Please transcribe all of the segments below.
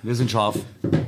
Wir sind scharf.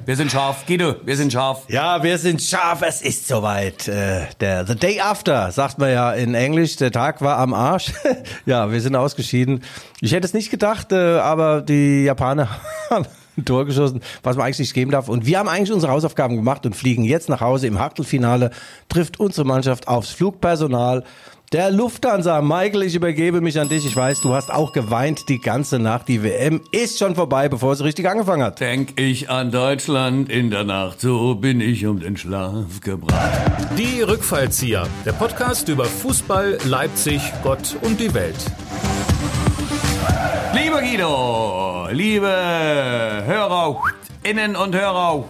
Wir sind scharf. Guido, wir sind scharf. Ja, wir sind scharf. Es ist soweit. Äh, der The Day After, sagt man ja in Englisch. Der Tag war am Arsch. ja, wir sind ausgeschieden. Ich hätte es nicht gedacht, äh, aber die Japaner haben ein Tor geschossen, was man eigentlich nicht geben darf. Und wir haben eigentlich unsere Hausaufgaben gemacht und fliegen jetzt nach Hause im Achtelfinale. Trifft unsere Mannschaft aufs Flugpersonal der Lufthansa. Michael, ich übergebe mich an dich. Ich weiß, du hast auch geweint die ganze Nacht. Die WM ist schon vorbei, bevor sie richtig angefangen hat. Denk ich an Deutschland in der Nacht, so bin ich um den Schlaf gebracht. Die Rückfallzieher, der Podcast über Fußball, Leipzig, Gott und die Welt. Lieber Guido, liebe Hörer, Innen und Hörer,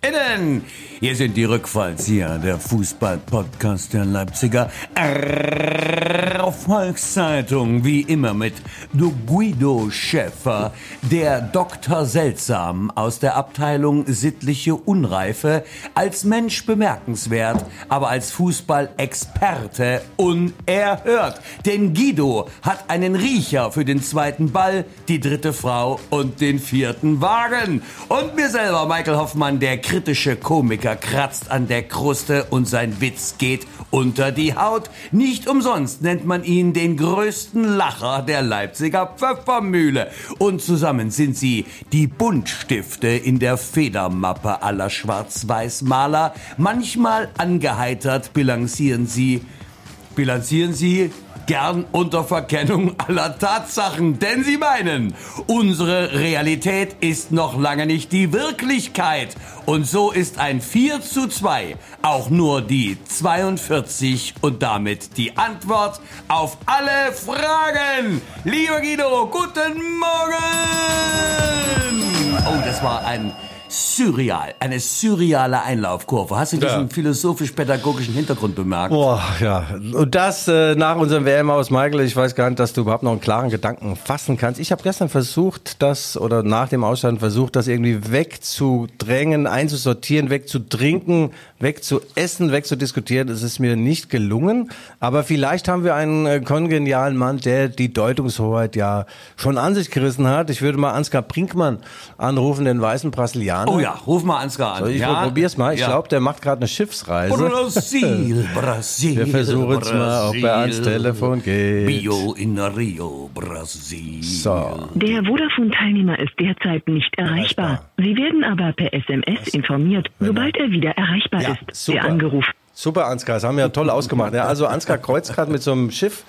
Innen. Hier sind die Rückfallzieher, der Fußball-Podcast der Leipziger Volkszeitung, wie immer mit Guido Schäfer, der Dr. Seltsam aus der Abteilung Sittliche Unreife, als Mensch bemerkenswert, aber als Fußballexperte unerhört. Denn Guido hat einen Riecher für den zweiten Ball, die dritte Frau und den vierten Wagen. Und mir selber, Michael Hoffmann, der kritische Komiker, kratzt an der Kruste und sein Witz geht unter die Haut. Nicht umsonst nennt man ihn den größten Lacher der Leipziger Pfeffermühle. Und zusammen sind sie die Buntstifte in der Federmappe aller Schwarz-Weiß-Maler. Manchmal angeheitert bilanzieren sie, bilanzieren sie gern unter Verkennung aller Tatsachen, denn sie meinen, unsere Realität ist noch lange nicht die Wirklichkeit. Und so ist ein 4 zu 2 auch nur die 42 und damit die Antwort auf alle Fragen. Lieber Guido, guten Morgen! Oh, das war ein surreal, eine surreale Einlaufkurve. Hast du diesen Ja. philosophisch-pädagogischen Hintergrund bemerkt? Boah, ja. Und das äh, nach unserem WM aus Michael. Ich weiß gar nicht, dass du überhaupt noch einen klaren Gedanken fassen kannst. Ich habe gestern versucht, das oder nach dem Ausscheiden versucht, das irgendwie wegzudrängen, einzusortieren, wegzutrinken, wegzuessen, wegzudiskutieren. Es ist mir nicht gelungen. Aber vielleicht haben wir einen äh, kongenialen Mann, der die Deutungshoheit ja schon an sich gerissen hat. Ich würde mal Ansgar Brinkmann anrufen, den weißen Brasilianer. Oh ja, ruf mal Ansgar an. Soll ich ja, probier's mal. Ich ja. glaube, der macht gerade eine Schiffsreise. Brasil, Brasil. Wir versuchen's mal, ob er ans. Telefon geht. Bio in Rio, Brasil. So. Der Vodafone-Teilnehmer ist derzeit nicht erreichbar. Sie werden aber per SMS informiert, sobald er wieder erreichbar Ja, ist. super. Der Angerufen. Super, Ansgar, das haben wir ja toll ausgemacht. Ja, also Ansgar kreuzt gerade mit so einem Schiff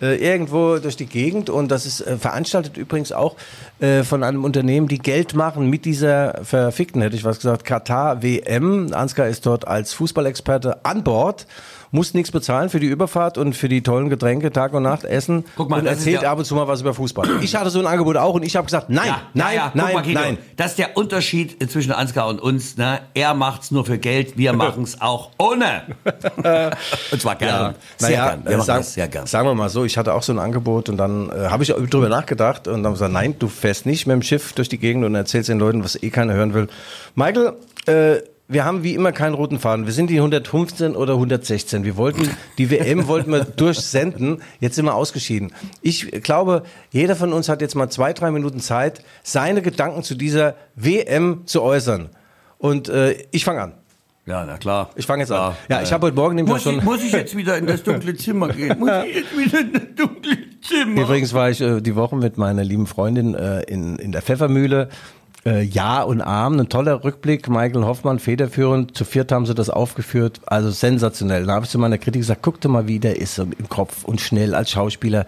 äh, irgendwo durch die Gegend und das ist äh, veranstaltet übrigens auch äh, von einem Unternehmen, die Geld machen mit dieser verfickten, hätte ich was gesagt, Katar WM. Ansgar ist dort als Fußballexperte an Bord. Muss nichts bezahlen für die Überfahrt und für die tollen Getränke Tag und Nacht essen Guck mal, und erzählt ja- ab und zu mal was über Fußball. Ich hatte so ein Angebot auch und ich habe gesagt, nein, Ja, nein, ja, ja. Nein, mal, Guido, nein. Das ist der Unterschied zwischen Ansgar und uns. Ne? Er macht's nur für Geld, wir machen's auch ohne. und zwar gern. Sehr naja, gern. Wir äh, machen sag, das sehr gern. Sagen wir mal so, ich hatte auch so ein Angebot und dann äh, habe ich drüber nachgedacht und dann gesagt, nein, du fährst nicht mit dem Schiff durch die Gegend und erzählst den Leuten, was eh keiner hören will. Michael, äh, wir haben wie immer keinen roten Faden. Wir sind die 115 oder 116. Wir wollten, die WM wollten wir durchsenden. Jetzt sind wir ausgeschieden. Ich glaube, jeder von uns hat jetzt mal zwei, drei Minuten Zeit, seine Gedanken zu dieser WM zu äußern. Und äh, ich fange an. Ja, na klar. Ich fange jetzt an. Ja, ich habe heute Morgen nämlich Muss schon... ich, muss ich jetzt wieder in das dunkle Zimmer gehen? Muss ich jetzt wieder in das dunkle Zimmer? Übrigens war ich äh, die Woche mit meiner lieben Freundin äh, in, in der Pfeffermühle. Äh, ja und Arm, ein toller Rückblick. Michael Hoffmann federführend. Zu viert haben sie das aufgeführt. Also sensationell. Da habe ich zu meiner Kritik gesagt, guck dir mal, wie der ist im Kopf und schnell als Schauspieler.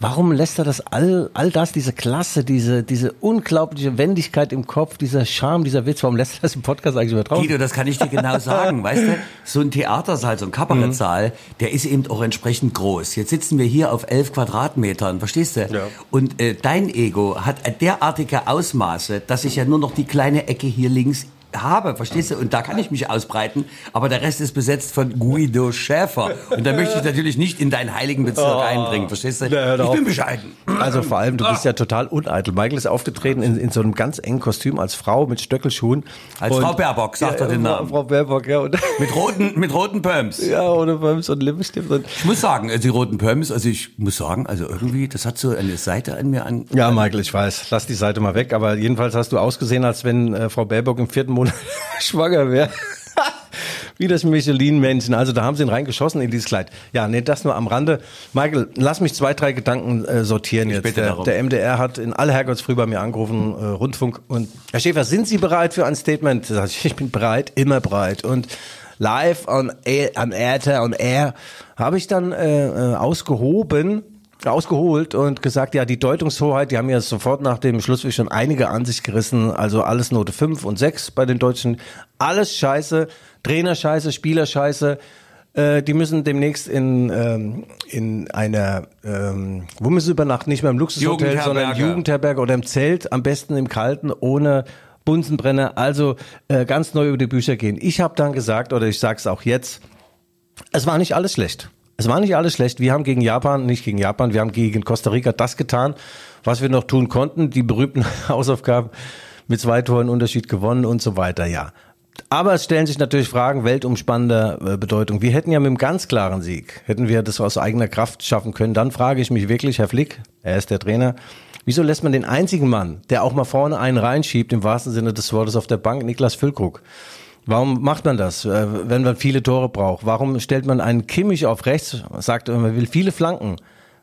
Warum lässt er das all, all das, diese Klasse, diese, diese unglaubliche Wendigkeit im Kopf, dieser Charme, dieser Witz, warum lässt er das im Podcast eigentlich über drauf? Guido, das kann ich dir genau sagen, weißt du? So ein Theatersaal, so ein Kabarettsaal, der ist eben auch entsprechend groß. Jetzt sitzen wir hier auf elf Quadratmetern, verstehst du? Ja. Und äh, dein Ego hat derartige Ausmaße, dass ich ja nur noch die kleine Ecke hier links habe, verstehst du? Und da kann ich mich ausbreiten, aber der Rest ist besetzt von Guido Schäfer. Und da möchte ich natürlich nicht in deinen heiligen Bezirk Oh. eindringen, verstehst du? Ja, ich bin bescheiden. Also vor allem, du bist ja total uneitel. Michael ist aufgetreten in, in so einem ganz engen Kostüm als Frau mit Stöckelschuhen. Als Frau Baerbock, sagt er den Namen. Frau Baerbock, ja. Und, Mit roten, mit roten Pumps. ja, ohne Bums und Lippenstift. Und Ich muss sagen, äh, die roten Pumps, also ich muss sagen, also irgendwie, das hat so eine Seite an mir an. ja, Michael, ich weiß. Lass die Seite mal weg. Aber jedenfalls hast du ausgesehen, als wenn äh, Frau Baerbock im vierten Monat schwanger wäre. Wie das Michelin-Männchen. Also da haben sie ihn reingeschossen in dieses Kleid. Ja, nee, das nur am Rande. Michael, lass mich zwei, drei Gedanken äh, sortieren jetzt. bitte Der, der MDR hat in aller Herrgottsfrüh bei mir angerufen, äh, Rundfunk. Und Herr Schäfer, sind Sie bereit für ein Statement? Ich, ich bin bereit, immer bereit. Und live on air, on air, on air habe ich dann äh, äh, ausgehoben, ausgeholt und gesagt, ja, die Deutungshoheit, die haben ja sofort nach dem Schlussweg schon einige an sich gerissen, also alles Note 5 und 6 bei den Deutschen, alles scheiße, Trainer scheiße, Spieler scheiße, äh, die müssen demnächst in, ähm, in einer, ähm, wo müssen sie übernachten, nicht mehr im Luxushotel, sondern im Jugendherberge. Oder im Zelt, am besten im Kalten, ohne Bunsenbrenner, also äh, ganz neu über die Bücher gehen. Ich habe dann gesagt, oder ich sag's auch jetzt, es war nicht alles schlecht. Es war nicht alles schlecht. Wir haben gegen Japan, nicht gegen Japan, wir haben gegen Costa Rica das getan, was wir noch tun konnten. Die berühmten Hausaufgaben mit zwei Toren Unterschied gewonnen und so weiter, ja. Aber es stellen sich natürlich Fragen weltumspannender äh, Bedeutung. Wir hätten ja mit einem ganz klaren Sieg, hätten wir das aus eigener Kraft schaffen können. Dann frage ich mich wirklich, Herr Flick, er ist der Trainer, wieso lässt man den einzigen Mann, der auch mal vorne einen reinschiebt, im wahrsten Sinne des Wortes auf der Bank, Niklas Füllkrug, Warum macht man das, äh, wenn man viele Tore braucht? Warum stellt man einen Kimmich auf rechts, sagt, man will viele Flanken,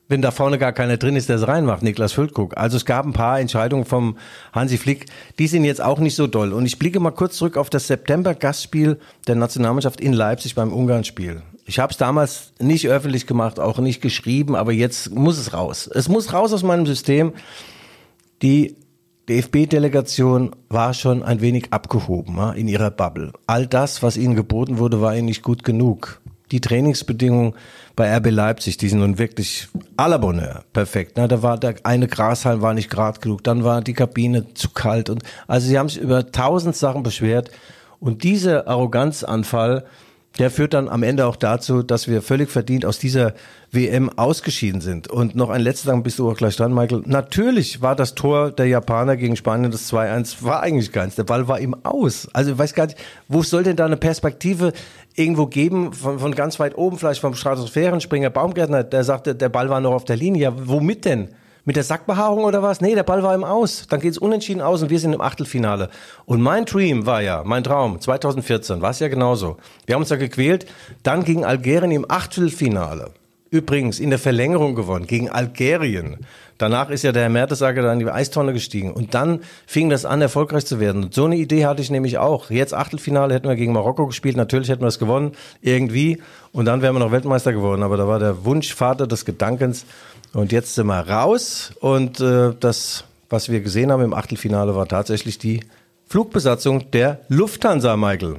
wenn da vorne gar keiner drin ist, der es reinmacht, Niklas Füllkrug. Also es gab ein paar Entscheidungen vom Hansi Flick, die sind jetzt auch nicht so doll. Und ich blicke mal kurz zurück auf das September-Gastspiel der Nationalmannschaft in Leipzig beim Ungarn-Spiel. Ich habe es damals nicht öffentlich gemacht, auch nicht geschrieben, aber jetzt muss es raus. Es muss raus aus meinem System. Die DFB-Delegation war schon ein wenig abgehoben ja, in ihrer Bubble. All das, was ihnen geboten wurde, war ihnen nicht gut genug. Die Trainingsbedingungen bei RB Leipzig, die sind nun wirklich à la Bonheur, perfekt. Na, da war der eine Grashalm war nicht grad genug, dann war die Kabine zu kalt und also sie haben sich über tausend Sachen beschwert und dieser Arroganzanfall, der führt dann am Ende auch dazu, dass wir völlig verdient aus dieser WM ausgeschieden sind. Und noch ein letzter Dank, bist du auch gleich dran, Michael. Natürlich war das Tor der Japaner gegen Spanien das 2-1, war eigentlich keins. Der Ball war ihm aus. Also ich weiß gar nicht, wo soll denn da eine Perspektive irgendwo geben, von, von ganz weit oben, vielleicht vom Stratosphärenspringer Baumgärtner, der sagte, der Ball war noch auf der Linie. Ja, womit denn? Mit der Sackbehaarung oder was? Nee, der Ball war ihm aus. Dann geht's unentschieden aus und wir sind im Achtelfinale. Und mein Dream war ja, mein Traum, 2014, war es ja genauso. Wir haben uns da gequält, dann gegen Algerien im Achtelfinale. Übrigens in der Verlängerung gewonnen, gegen Algerien. Danach ist ja der Herr Mertesacker da in die Eistonne gestiegen. Und dann fing das an, erfolgreich zu werden. Und so eine Idee hatte ich nämlich auch. Jetzt Achtelfinale hätten wir gegen Marokko gespielt. Natürlich hätten wir es gewonnen, irgendwie. Und dann wären wir noch Weltmeister geworden. Aber da war der Wunsch Vater des Gedankens. Und jetzt sind wir raus. Und äh, das, was wir gesehen haben im Achtelfinale, war tatsächlich die Flugbesatzung der Lufthansa, Michael.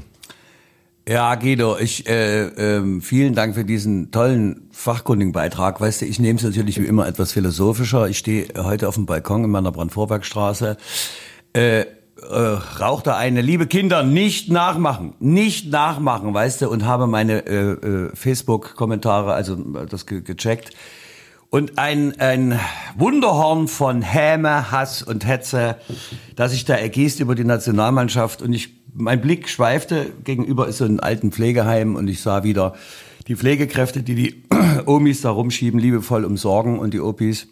Ja, Guido, ich äh, ähm, vielen Dank für diesen tollen fachkundigen Beitrag. Weißt du, ich nehme es natürlich wie immer etwas philosophischer. Ich stehe heute auf dem Balkon in meiner Brandvorbergstraße. Äh, äh, raucht da eine, liebe Kinder, nicht nachmachen, nicht nachmachen, weißt du, und habe meine äh, äh, Facebook-Kommentare, also äh, das ge gecheckt. Und ein, ein Wunderhorn von Häme, Hass und Hetze, das sich da ergießt über die Nationalmannschaft. Und ich, mein Blick schweifte, gegenüber ist so ein alten Pflegeheim und ich sah wieder die Pflegekräfte, die die Omis da rumschieben, liebevoll umsorgen und die Opis.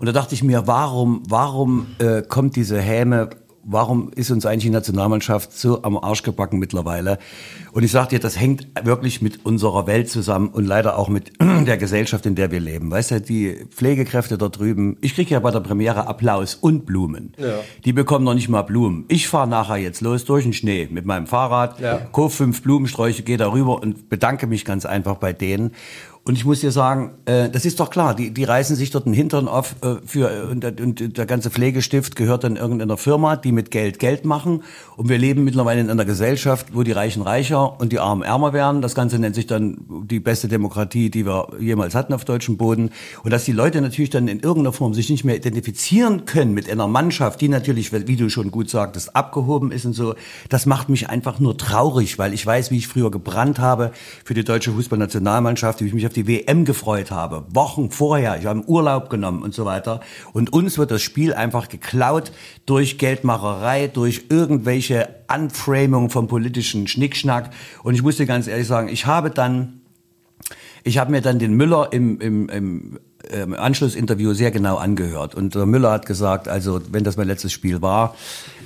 Und da dachte ich mir, warum, warum äh, kommt diese Häme, warum ist uns eigentlich die Nationalmannschaft so am Arsch gebacken mittlerweile? Und ich sag dir, das hängt wirklich mit unserer Welt zusammen und leider auch mit der Gesellschaft, in der wir leben. Weißt du, die Pflegekräfte dort drüben, ich kriege ja bei der Premiere Applaus und Blumen. Ja. Die bekommen noch nicht mal Blumen. Ich fahre nachher jetzt los durch den Schnee mit meinem Fahrrad, Ja. kauf fünf Blumensträuche, gehe darüber und bedanke mich ganz einfach bei denen. Und ich muss dir sagen, äh, das ist doch klar, die, die reißen sich dort den Hintern auf äh, für äh, und, der- und der ganze Pflegestift gehört dann irgendeiner Firma, die mit Geld Geld machen. Und wir leben mittlerweile in einer Gesellschaft, wo die Reichen reicher und die Armen ärmer werden. Das Ganze nennt sich dann die beste Demokratie, die wir jemals hatten auf deutschem Boden. Und dass die Leute natürlich dann in irgendeiner Form sich nicht mehr identifizieren können mit einer Mannschaft, die natürlich, wie du schon gut sagtest, abgehoben ist und so, das macht mich einfach nur traurig, weil ich weiß, wie ich früher gebrannt habe für die deutsche Fußballnationalmannschaft, wie ich mich auf die WM gefreut habe. Wochen vorher, ich habe Urlaub genommen und so weiter. Und uns wird das Spiel einfach geklaut durch Geldmacherei, durch irgendwelche Unframing vom politischen Schnickschnack. Und ich muss dir ganz ehrlich sagen, ich habe dann ich habe mir dann den Müller im, im, im ähm, Anschlussinterview sehr genau angehört. Und der Müller hat gesagt, also wenn das mein letztes Spiel war,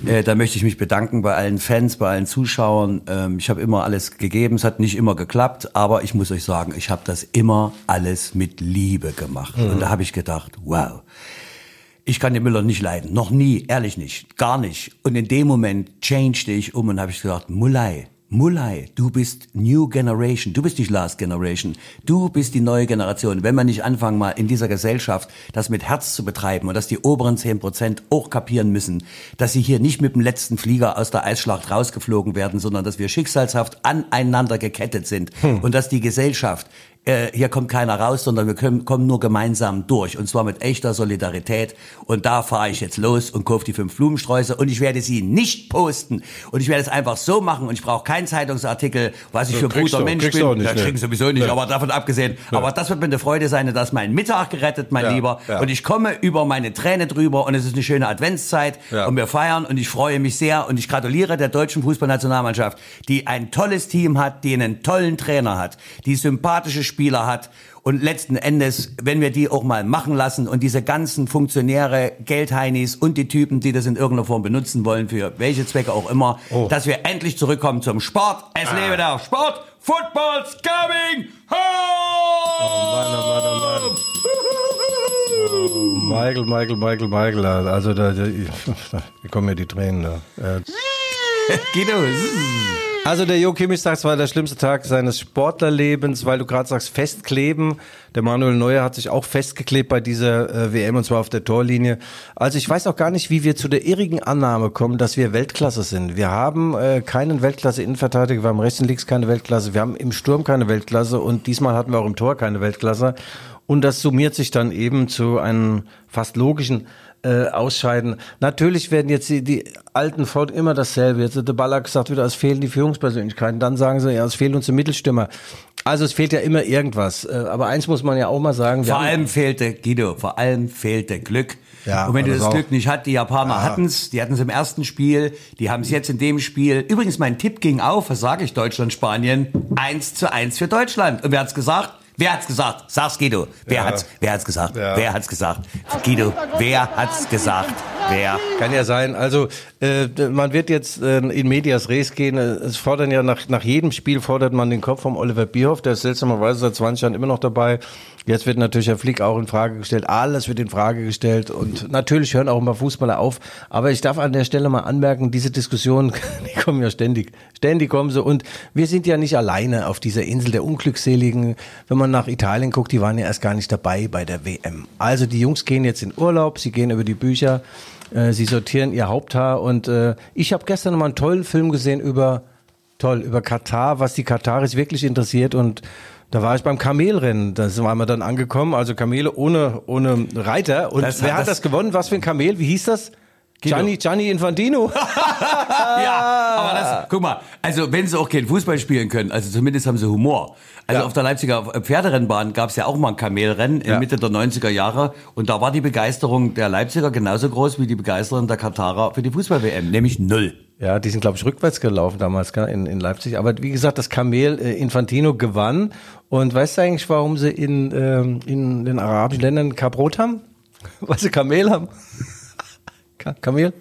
äh, da möchte ich mich bedanken bei allen Fans, bei allen Zuschauern. Ähm, ich habe immer alles gegeben, es hat nicht immer geklappt, aber ich muss euch sagen, ich habe das immer alles mit Liebe gemacht. Und da habe ich gedacht, wow. Ich kann den Müller nicht leiden. Noch nie, ehrlich nicht. Gar nicht. Und in dem Moment changed ich um und habe ich gesagt, Mulai, Mulai, du bist New Generation. Du bist nicht Last Generation. Du bist die neue Generation. Wenn wir nicht anfangen, mal in dieser Gesellschaft das mit Herz zu betreiben und dass die oberen 10 Prozent auch kapieren müssen, dass sie hier nicht mit dem letzten Flieger aus der Eisschlacht rausgeflogen werden, sondern dass wir schicksalshaft aneinander gekettet sind und dass die Gesellschaft äh, hier kommt keiner raus, sondern wir können, kommen nur gemeinsam durch. Und zwar mit echter Solidarität. Und da fahre ich jetzt los und kaufe die fünf Blumensträuße. Und ich werde sie nicht posten. Und ich werde es einfach so machen. Und ich brauche keinen Zeitungsartikel, was ich für ein guter du- Mensch bin. nicht, das ne. kriegen sowieso nicht, Nee. aber davon abgesehen. Aber das wird mir eine Freude sein. Das ist mein Mittag gerettet, mein Ja, Lieber. ja. Und ich komme über meine Träne drüber. Und es ist eine schöne Adventszeit. Ja. Und wir feiern. Und ich freue mich sehr. Und ich gratuliere der deutschen Fußballnationalmannschaft, die ein tolles Team hat, die einen tollen Trainer hat, die sympathische Spieler hat. Und letzten Endes, wenn wir die auch mal machen lassen und diese ganzen Funktionäre, Geldheinis und die Typen, die das in irgendeiner Form benutzen wollen, für welche Zwecke auch immer, Oh. dass wir endlich zurückkommen zum Sport. Es Ah. lebe der Sport. Football's coming home! Michael, Michael, Michael, Michael. Also da, da, da kommen mir die Tränen da. Äh, Guido, Also der Jo Kimmich sagt, es war der schlimmste Tag seines Sportlerlebens, weil du gerade sagst, festkleben. Der Manuel Neuer hat sich auch festgeklebt bei dieser äh, WM und zwar auf der Torlinie. Also ich weiß auch gar nicht, wie wir zu der irrigen Annahme kommen, dass wir Weltklasse sind. Wir haben äh, keinen Weltklasse-Innenverteidiger, wir haben rechts und links keine Weltklasse, wir haben im Sturm keine Weltklasse und diesmal hatten wir auch im Tor keine Weltklasse. Und das summiert sich dann eben zu einem fast logischen äh, ausscheiden. Natürlich werden jetzt die, die alten Ford immer dasselbe. Jetzt hat der Ballack gesagt wieder, es fehlen die Führungspersönlichkeiten. Dann sagen sie, ja, es fehlen uns die Mittelstürmer. Also es fehlt ja immer irgendwas. Äh, Aber eins muss man ja auch mal sagen. wir Vor haben- allem fehlte, Guido, vor allem fehlte Glück. Ja, und wenn du das das auch. Glück nicht hast, die Japaner hatten's, die hatten's im ersten Spiel, die haben es jetzt in dem Spiel. Übrigens, mein Tipp ging auf, was sage ich, Deutschland, Spanien, 1 zu 1 für Deutschland. Und wer hat's gesagt? Wer hat's gesagt? Sag's Guido. Wer Ja. hat's, wer hat's gesagt? Ja. Wer hat's gesagt? Guido, wer hat's gesagt? Wer? Kann ja sein. Also äh, man wird jetzt äh, in Medias Res gehen. Es fordern ja nach, nach jedem Spiel fordert man den Kopf vom Oliver Bierhoff. Der ist seltsamerweise seit 20 Jahren immer noch dabei. Jetzt wird natürlich Herr Flick auch in Frage gestellt. Alles wird in Frage gestellt. Und natürlich hören auch immer Fußballer auf. Aber ich darf an der Stelle mal anmerken, diese Diskussionen, die kommen ja ständig. Ständig kommen sie. Und wir sind ja nicht alleine auf dieser Insel der Unglückseligen. Wenn man nach Italien guckt, die waren ja erst gar nicht dabei bei der WM. Also die Jungs gehen jetzt in Urlaub, sie gehen über die Bücher. Äh, Sie sortieren ihr Haupthaar und äh, ich habe gestern mal einen tollen Film gesehen über toll über Katar, was die Kataris wirklich interessiert und da war ich beim Kamelrennen, da waren wir dann angekommen, also Kamele ohne ohne Reiter und Das- wer hat das- das gewonnen? Was für ein Kamel? Wie hieß das? Gianni Gianni Infantino. Ja, aber das, guck mal, also wenn sie auch kein Fußball spielen können, also zumindest haben sie Humor. Also Ja. auf der Leipziger Pferderennbahn gab es ja auch mal ein Kamelrennen in Ja. Mitte der 90er Jahre und da war die Begeisterung der Leipziger genauso groß wie die Begeisterung der Katarer für die Fußball-WM, nämlich null. Ja, die sind, glaube ich, rückwärts gelaufen damals in, in Leipzig. Aber wie gesagt, das Kamel äh, Infantino gewann. Und weißt du eigentlich, warum sie in, ähm, in den arabischen Ländern Kabrot haben? Weil sie Kamel haben. Ka Kamel?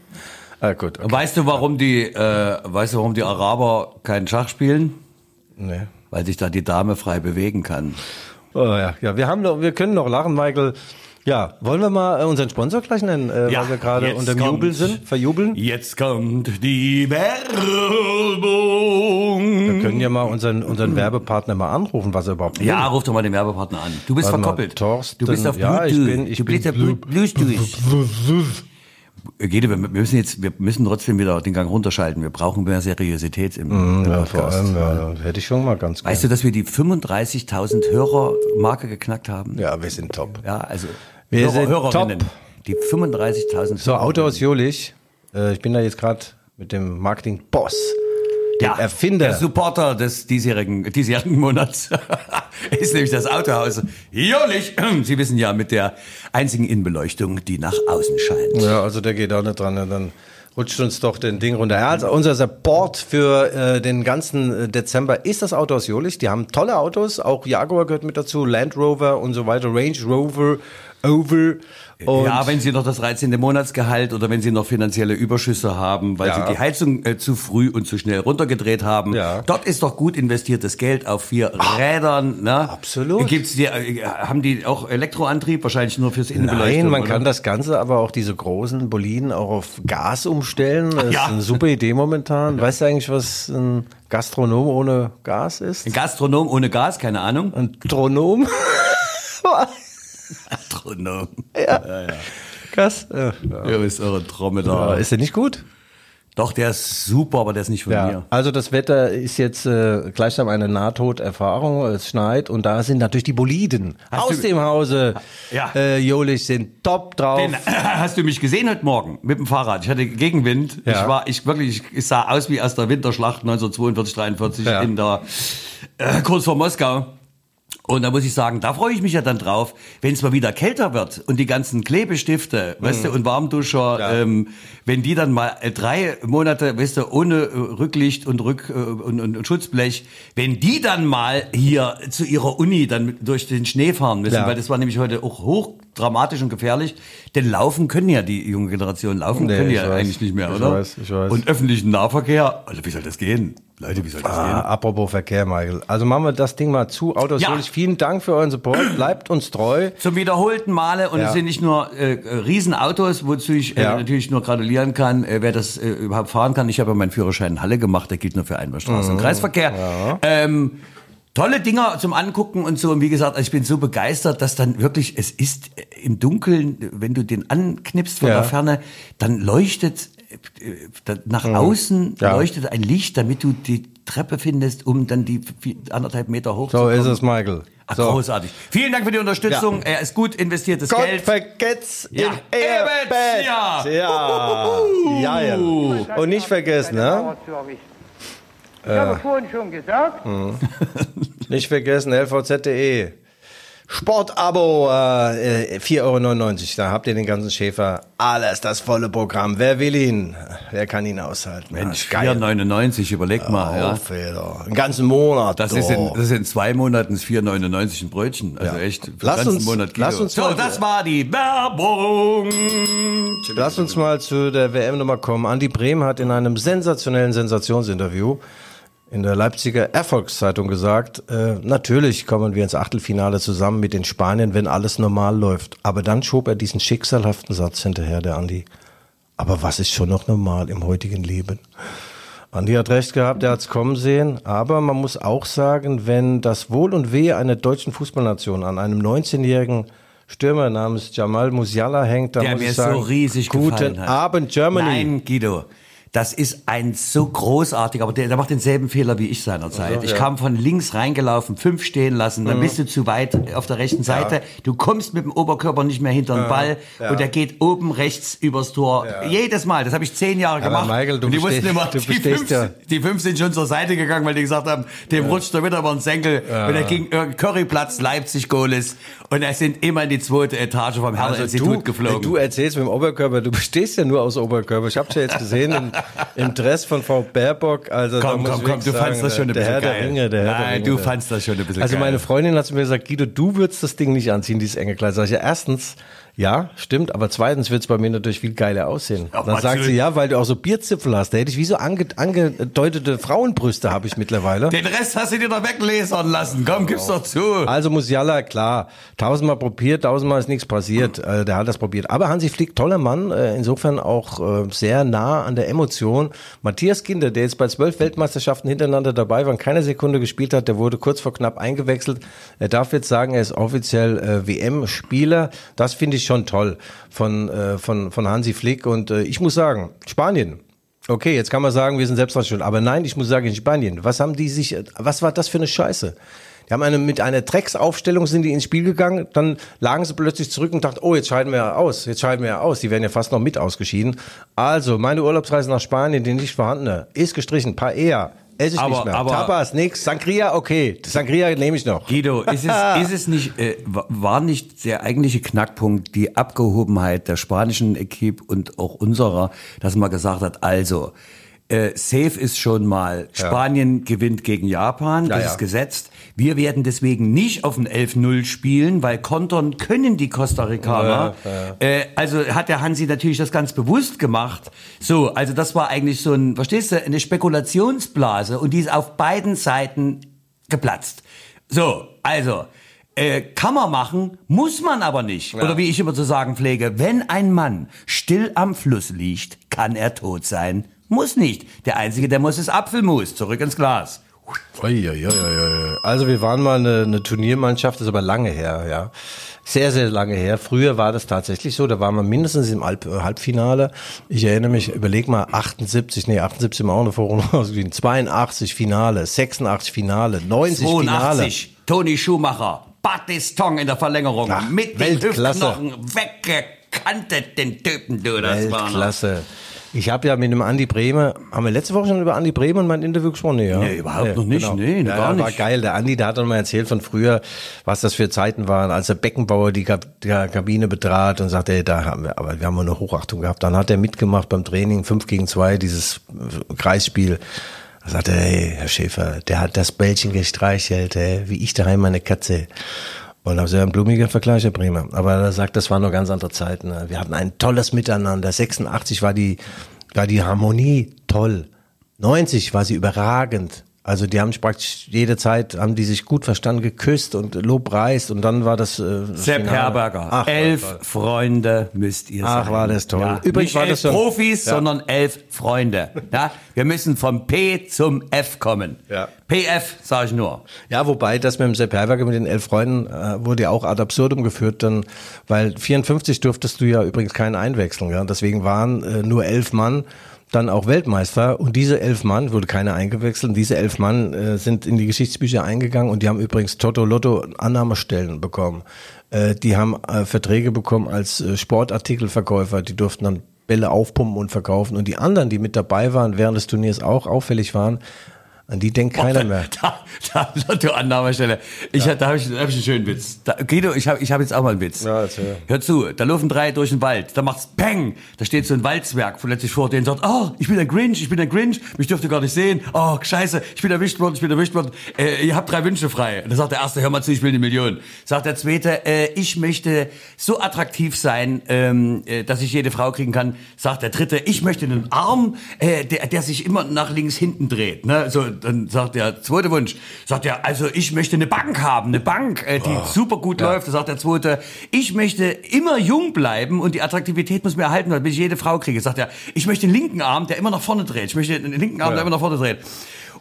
Ah, gut. Okay. Weißt du, warum die, äh, weißt du, warum die Araber keinen Schach spielen? Nee. Weil sich da die Dame frei bewegen kann. Oh, ja, ja, wir haben noch, wir können noch lachen, Michael. Ja, wollen wir mal äh, unseren Sponsor gleich nennen, äh, Ja, weil wir gerade unter kommt- sind, verjubeln? Jetzt kommt die Wir Werbung. können ja mal unseren, unseren Werbepartner mal anrufen, was er überhaupt will. Ja, ruf doch mal den Werbepartner an. Du bist Warte mal, verkoppelt. Thorsten, du bist auf ja, Bluetooth. ich bin- ich du bist auf Blu- Bluetooth. Gede, wir müssen jetzt, wir müssen trotzdem wieder den Gang runterschalten. Wir brauchen mehr Seriosität im, im Ja, vor Podcast. allem, ja, das hätte ich schon mal ganz Weißt du, dass wir die 35.000 Hörer-Marke geknackt haben? Ja, wir sind top. Ja, also Wir sind Hörerinnen. top. Die 35.000 So, Auto aus Jolich. Äh, ich bin da jetzt gerade mit dem Marketing-Boss, dem Erfinder. Der Supporter des diesjährigen, diesjährigen Monats ist nämlich das Autohaus Jolich. Sie wissen ja, mit der einzigen Innenbeleuchtung, die nach außen scheint. Ja, also der geht auch nicht dran. ne? Dann rutscht uns doch den Ding runter. Ja, also unser Support für äh, den ganzen äh, Dezember ist das Auto aus Jolich. Die haben tolle Autos. Auch Jaguar gehört mit dazu, Land Rover und so weiter, Range Rover, Oval. Und ja, wenn Sie noch das 13. Monatsgehalt oder wenn Sie noch finanzielle Überschüsse haben, weil Ja. Sie die Heizung äh, zu früh und zu schnell runtergedreht haben. Ja. Dort ist doch gut investiertes Geld auf vier Rädern. Ne? Absolut. Gibt's die, äh, haben die auch Elektroantrieb? Wahrscheinlich nur fürs Innenbeleuchtung. Nein, man oder? kann das Ganze aber auch diese großen Boliden auch auf Gas umstellen. Das ja. ist eine super Idee momentan. Weißt du eigentlich, was ein Gastronom ohne Gas ist? Ein Gastronom ohne Gas, keine Ahnung. Ein Tronom? Gastronom. Gas? Ja, ja. Ihr wisst eure Trommel da. Ist der nicht gut? Doch, der ist super, aber der ist nicht von Ja, mir. also das Wetter ist jetzt äh, gleichsam eine Nahtoderfahrung. Es schneit und da sind natürlich die Boliden Hast aus dem Hause Ja. äh, Jolich sind top drauf. Den, hast du mich gesehen heute Morgen mit dem Fahrrad? Ich hatte Gegenwind. Ja. Ich war, ich wirklich, ich, sah aus wie aus der Winterschlacht 1942, 43 Ja. in der, äh, kurz vor Moskau. Und da muss ich sagen, da freue ich mich ja dann drauf, wenn es mal wieder kälter wird und die ganzen Klebestifte, weißt du, und Warmduscher, Mhm. Ja. ähm, wenn die dann mal äh, drei Monate, weißt du, ohne äh, Rücklicht und Rück äh, und, und, und Schutzblech, wenn die dann mal hier zu ihrer Uni dann durch den Schnee fahren müssen, Ja. weil das war nämlich heute auch hoch dramatisch und gefährlich, denn laufen können ja die junge Generation laufen Nee, können ich ja weiß. eigentlich nicht mehr, Ich oder? weiß, ich weiß. Und öffentlichen Nahverkehr, also wie soll das gehen? Leute, wie soll das Ah, gehen? apropos Verkehr, Michael. Also machen wir das Ding mal zu. Autos Ja. Vielen Dank für euren Support. Bleibt uns treu. Zum wiederholten Male und Ja. es sind nicht nur äh, Riesenautos, wozu ich äh, Ja. natürlich nur gratulieren kann, äh, wer das äh, überhaupt fahren kann. Ich habe ja meinen Führerschein in Halle gemacht, der gilt nur für Einbahnstraße Mhm. und Kreisverkehr. Ähm, tolle Dinger zum Angucken und so. Und wie gesagt, ich bin so begeistert, dass dann wirklich, es ist äh, im Dunkeln, wenn du den anknipst von Ja. der Ferne, dann leuchtet äh, nach außen Mhm. Ja. leuchtet ein Licht, damit du die Treppe findest, um dann die anderthalb Meter hoch So zu kommen. ist es, Michael. Ach, so. großartig. Vielen Dank für die Unterstützung. Er ist gut investiertes Gott Geld. vergeht's Ja, Ehebett. ja. Ja. ja, ja. Und nicht vergessen, ne? Ich habe vorhin schon gesagt, Nicht vergessen, lvz.de. Sportabo, äh, äh, 4,99 Euro. Da habt ihr den ganzen Schäfer. Alles das volle Programm. Wer will ihn? Wer kann ihn aushalten? Mensch, Ah, geil. 4,99, überleg mal. Ja. Auf. Einen ganzen Monat. Das ist, in, doch. das ist in zwei Monaten ist 4,99 ein Brötchen. Also Ja. echt, für Lass den ganzen uns- Monat Kilo. lass uns So, mal- das war die Werbung. Lass uns mal zu der WM-Nummer kommen. Andi Brehm hat in einem sensationellen Sensationsinterview in der Leipziger Erfolgszeitung gesagt, äh, natürlich kommen wir ins Achtelfinale zusammen mit den Spaniern, wenn alles normal läuft. Aber dann schob er diesen schicksalhaften Satz hinterher, der Andi. Aber was ist schon noch normal im heutigen Leben? Andi hat recht gehabt, er hat's kommen sehen. Aber man muss auch sagen, wenn das Wohl und Wehe einer deutschen Fußballnation an einem 19-jährigen Stürmer namens Jamal Musiala hängt, dann Der muss mir ich sagen, so riesig guten hat. Abend Germany. Nein, Guido. Das ist ein so großartiger, aber der, der macht denselben Fehler wie ich seinerzeit. ich kam von links reingelaufen, fünf stehen lassen, Mhm. dann bist du zu weit auf der rechten Seite. Du kommst mit dem Oberkörper nicht mehr hinter den Ball und der geht oben rechts übers Tor. Jedes Mal. Das habe ich zehn Jahre Aber gemacht. Michael, du und die bestehst- wussten immer, du die bestehst fünf, ja- die fünf sind schon zur Seite gegangen, weil die gesagt haben, dem rutscht er wieder über den Senkel. Und er ging äh, Curryplatz, Leipzig, Goles. Und er sind immer in die zweite Etage vom Herreninstitut Also du, geflogen. Du erzählst mit dem Oberkörper, du bestehst ja nur aus Oberkörper. Ich habe ja jetzt gesehen im, Dress von Frau Baerbock. Also Komm, komm, komm, du sagen, fandst das schon ein der bisschen Herr geil. Der Ringe, der Herr Nein, Ringe, du fandst das schon ein bisschen Also geil. meine Freundin hat zu mir gesagt, Guido, du würdest das Ding nicht anziehen, dieses enge Kleid. Sag ich ja, erstens Ja, stimmt, aber zweitens wird's bei mir natürlich viel geiler aussehen. Ja, dann sagt sie, ja, weil du auch so Bierzipfel hast. Da hätte ich wie so ange angedeutete Frauenbrüste habe ich mittlerweile. Den Rest hast du dir doch weglasern lassen. Komm, gib's doch zu. Also Musiala, klar, tausendmal probiert, tausendmal ist nichts passiert. Äh, der hat das probiert. Aber Hansi Flick, toller Mann, äh, insofern auch äh, sehr nah an der Emotion. Matthias Kinder, der jetzt bei zwölf Weltmeisterschaften hintereinander dabei war und keine Sekunde gespielt hat, der wurde kurz vor knapp eingewechselt. Er darf jetzt sagen, er ist offiziell äh, WM-Spieler. Das finde ich schon toll von, äh, von, von Hansi Flick. Und äh, ich muss sagen, Spanien, Okay, jetzt kann man sagen, wir sind selbst dran schuld. Aber nein, ich muss sagen, in Spanien, was haben die sich, was war das für eine Scheiße? Die haben eine, mit einer Drecksaufstellung sind die ins Spiel gegangen, dann lagen sie plötzlich zurück und dachten, oh, jetzt scheiden wir ja aus, jetzt scheiden wir ja aus. Die werden ja fast noch mit ausgeschieden. Also, meine Urlaubsreise nach Spanien, die nicht vorhandene, ist gestrichen. Paella, esse ich Aber- nicht mehr. aber- Tapas, nix. Sangria, okay. Sangria nehme ich noch. Guido, ist es, ist es nicht, äh, wa- war nicht der eigentliche Knackpunkt die Abgehobenheit der spanischen Equipe und auch unserer, dass man gesagt hat, also, äh, safe ist schon mal, Spanien gewinnt gegen Japan, das Ja, ja. ist gesetzt. Wir werden deswegen nicht auf ein 11-0 spielen, weil kontern können die Costa Ricaner. Äh, also hat der Hansi natürlich das ganz bewusst gemacht. So, also das war eigentlich so ein, verstehst du, eine Spekulationsblase und die ist auf beiden Seiten geplatzt. So, also, äh, kann man machen, muss man aber nicht. Oder wie ich immer zu sagen pflege, wenn ein Mann still am Fluss liegt, kann er tot sein. Muss nicht. Der Einzige, der muss, ist Apfelmus. Zurück ins Glas. Also wir waren mal eine, eine Turniermannschaft, das ist aber lange her, ja. Sehr, sehr lange her. Früher war das tatsächlich so, da waren wir mindestens im Halb, äh, Halbfinale. Ich erinnere mich, überleg mal, 78, nee, 78 sind wir auch eine Vorrunde ausgeschieden, 82 Finale, 86 Finale, 90 Finale. 82. Toni Schumacher. Batistong in der Verlängerung. Ach, mit den Weltklasse. Hüftknochen weggekantet, den Typen, du. Das war noch. Weltklasse. Ich habe ja mit dem Andi Bremer, haben wir letzte Woche schon über Andi Bremer und mein Interview gesprochen? Nee, ja. Nee, überhaupt noch nicht. Nee, ja, gar ja, War nicht. geil. Der Andi, der hat dann mal erzählt von früher, was das für Zeiten waren, als der Beckenbauer die, Kab die Kabine betrat und sagte, ey, da haben wir, aber wir haben eine Hochachtung gehabt. Dann hat er mitgemacht beim Training, 5 gegen 2, dieses Kreisspiel. Da sagte er, hey, Herr Schäfer, der hat das Bällchen gestreichelt, ey, wie ich daheim meine Katze. Und ist ja ein blumiger Vergleich, Herr Bremer. Aber er sagt, das waren noch ganz andere Zeiten. ne? Wir hatten ein tolles Miteinander. 86 war die, war die Harmonie toll. 90 war sie überragend. Also die haben praktisch jede Zeit, haben die sich gut verstanden, geküsst und lobpreist und dann war das, äh, Sepp Finale. Herberger. Ach, elf. Freunde müsst ihr Ach, sein. war das toll. Ja, Übrigens nicht war elf das Profis, Ja. sondern elf Freunde. Ja, wir müssen vom P zum F kommen. Ja. PF, sage ich nur. Ja, wobei das mit dem Sepp Herberger mit den elf Freunden äh, wurde ja auch ad absurdum geführt, dann, weil 54 durftest du ja übrigens keinen einwechseln, ja. Deswegen waren äh, nur elf Mann dann auch Weltmeister und diese elf Mann wurde keiner eingewechselt. Diese elf Mann äh, sind in die Geschichtsbücher eingegangen und die haben übrigens Toto Lotto Annahmestellen bekommen. Äh, die haben äh, Verträge bekommen als äh, Sportartikelverkäufer. Die durften dann Bälle aufpumpen und verkaufen. Und die anderen, die mit dabei waren, während des Turniers auch auffällig waren, an die denkt keiner mehr. Da, da, Lotto Annahmestelle. Ich, hab- Da habe ich, da hab ich einen schönen Witz. Da, Guido, ich habe ich hab jetzt auch mal einen Witz. Ja, erzähl. Hör zu, da laufen drei durch den Wald, da macht's Peng, da steht so ein Waldzwerg plötzlich vor denen und sagt, oh, ich bin ein Grinch, ich bin ein Grinch, mich dürft ihr gar nicht sehen, oh, scheiße, ich bin erwischt worden, ich bin erwischt worden, äh, ihr habt drei Wünsche frei. Da sagt der Erste, hör mal zu, ich will eine Million. Sagt der Zweite, äh, ich möchte so attraktiv sein, ähm, äh, dass ich jede Frau kriegen kann. Sagt der Dritte, ich möchte einen Arm, äh, der, der sich immer nach links hinten dreht. Ne? So, dann sagt der zweite Wunsch, sagt er, also ich möchte eine Bank haben, eine Bank, äh, die super gut läuft. Da sagt der zweite, ich möchte immer jung bleiben und die Attraktivität muss mir erhalten, damit ich jede Frau kriege. Sagt er, ich möchte einen linken Arm, der immer nach vorne dreht. Ich möchte einen linken Arm, der immer nach vorne dreht.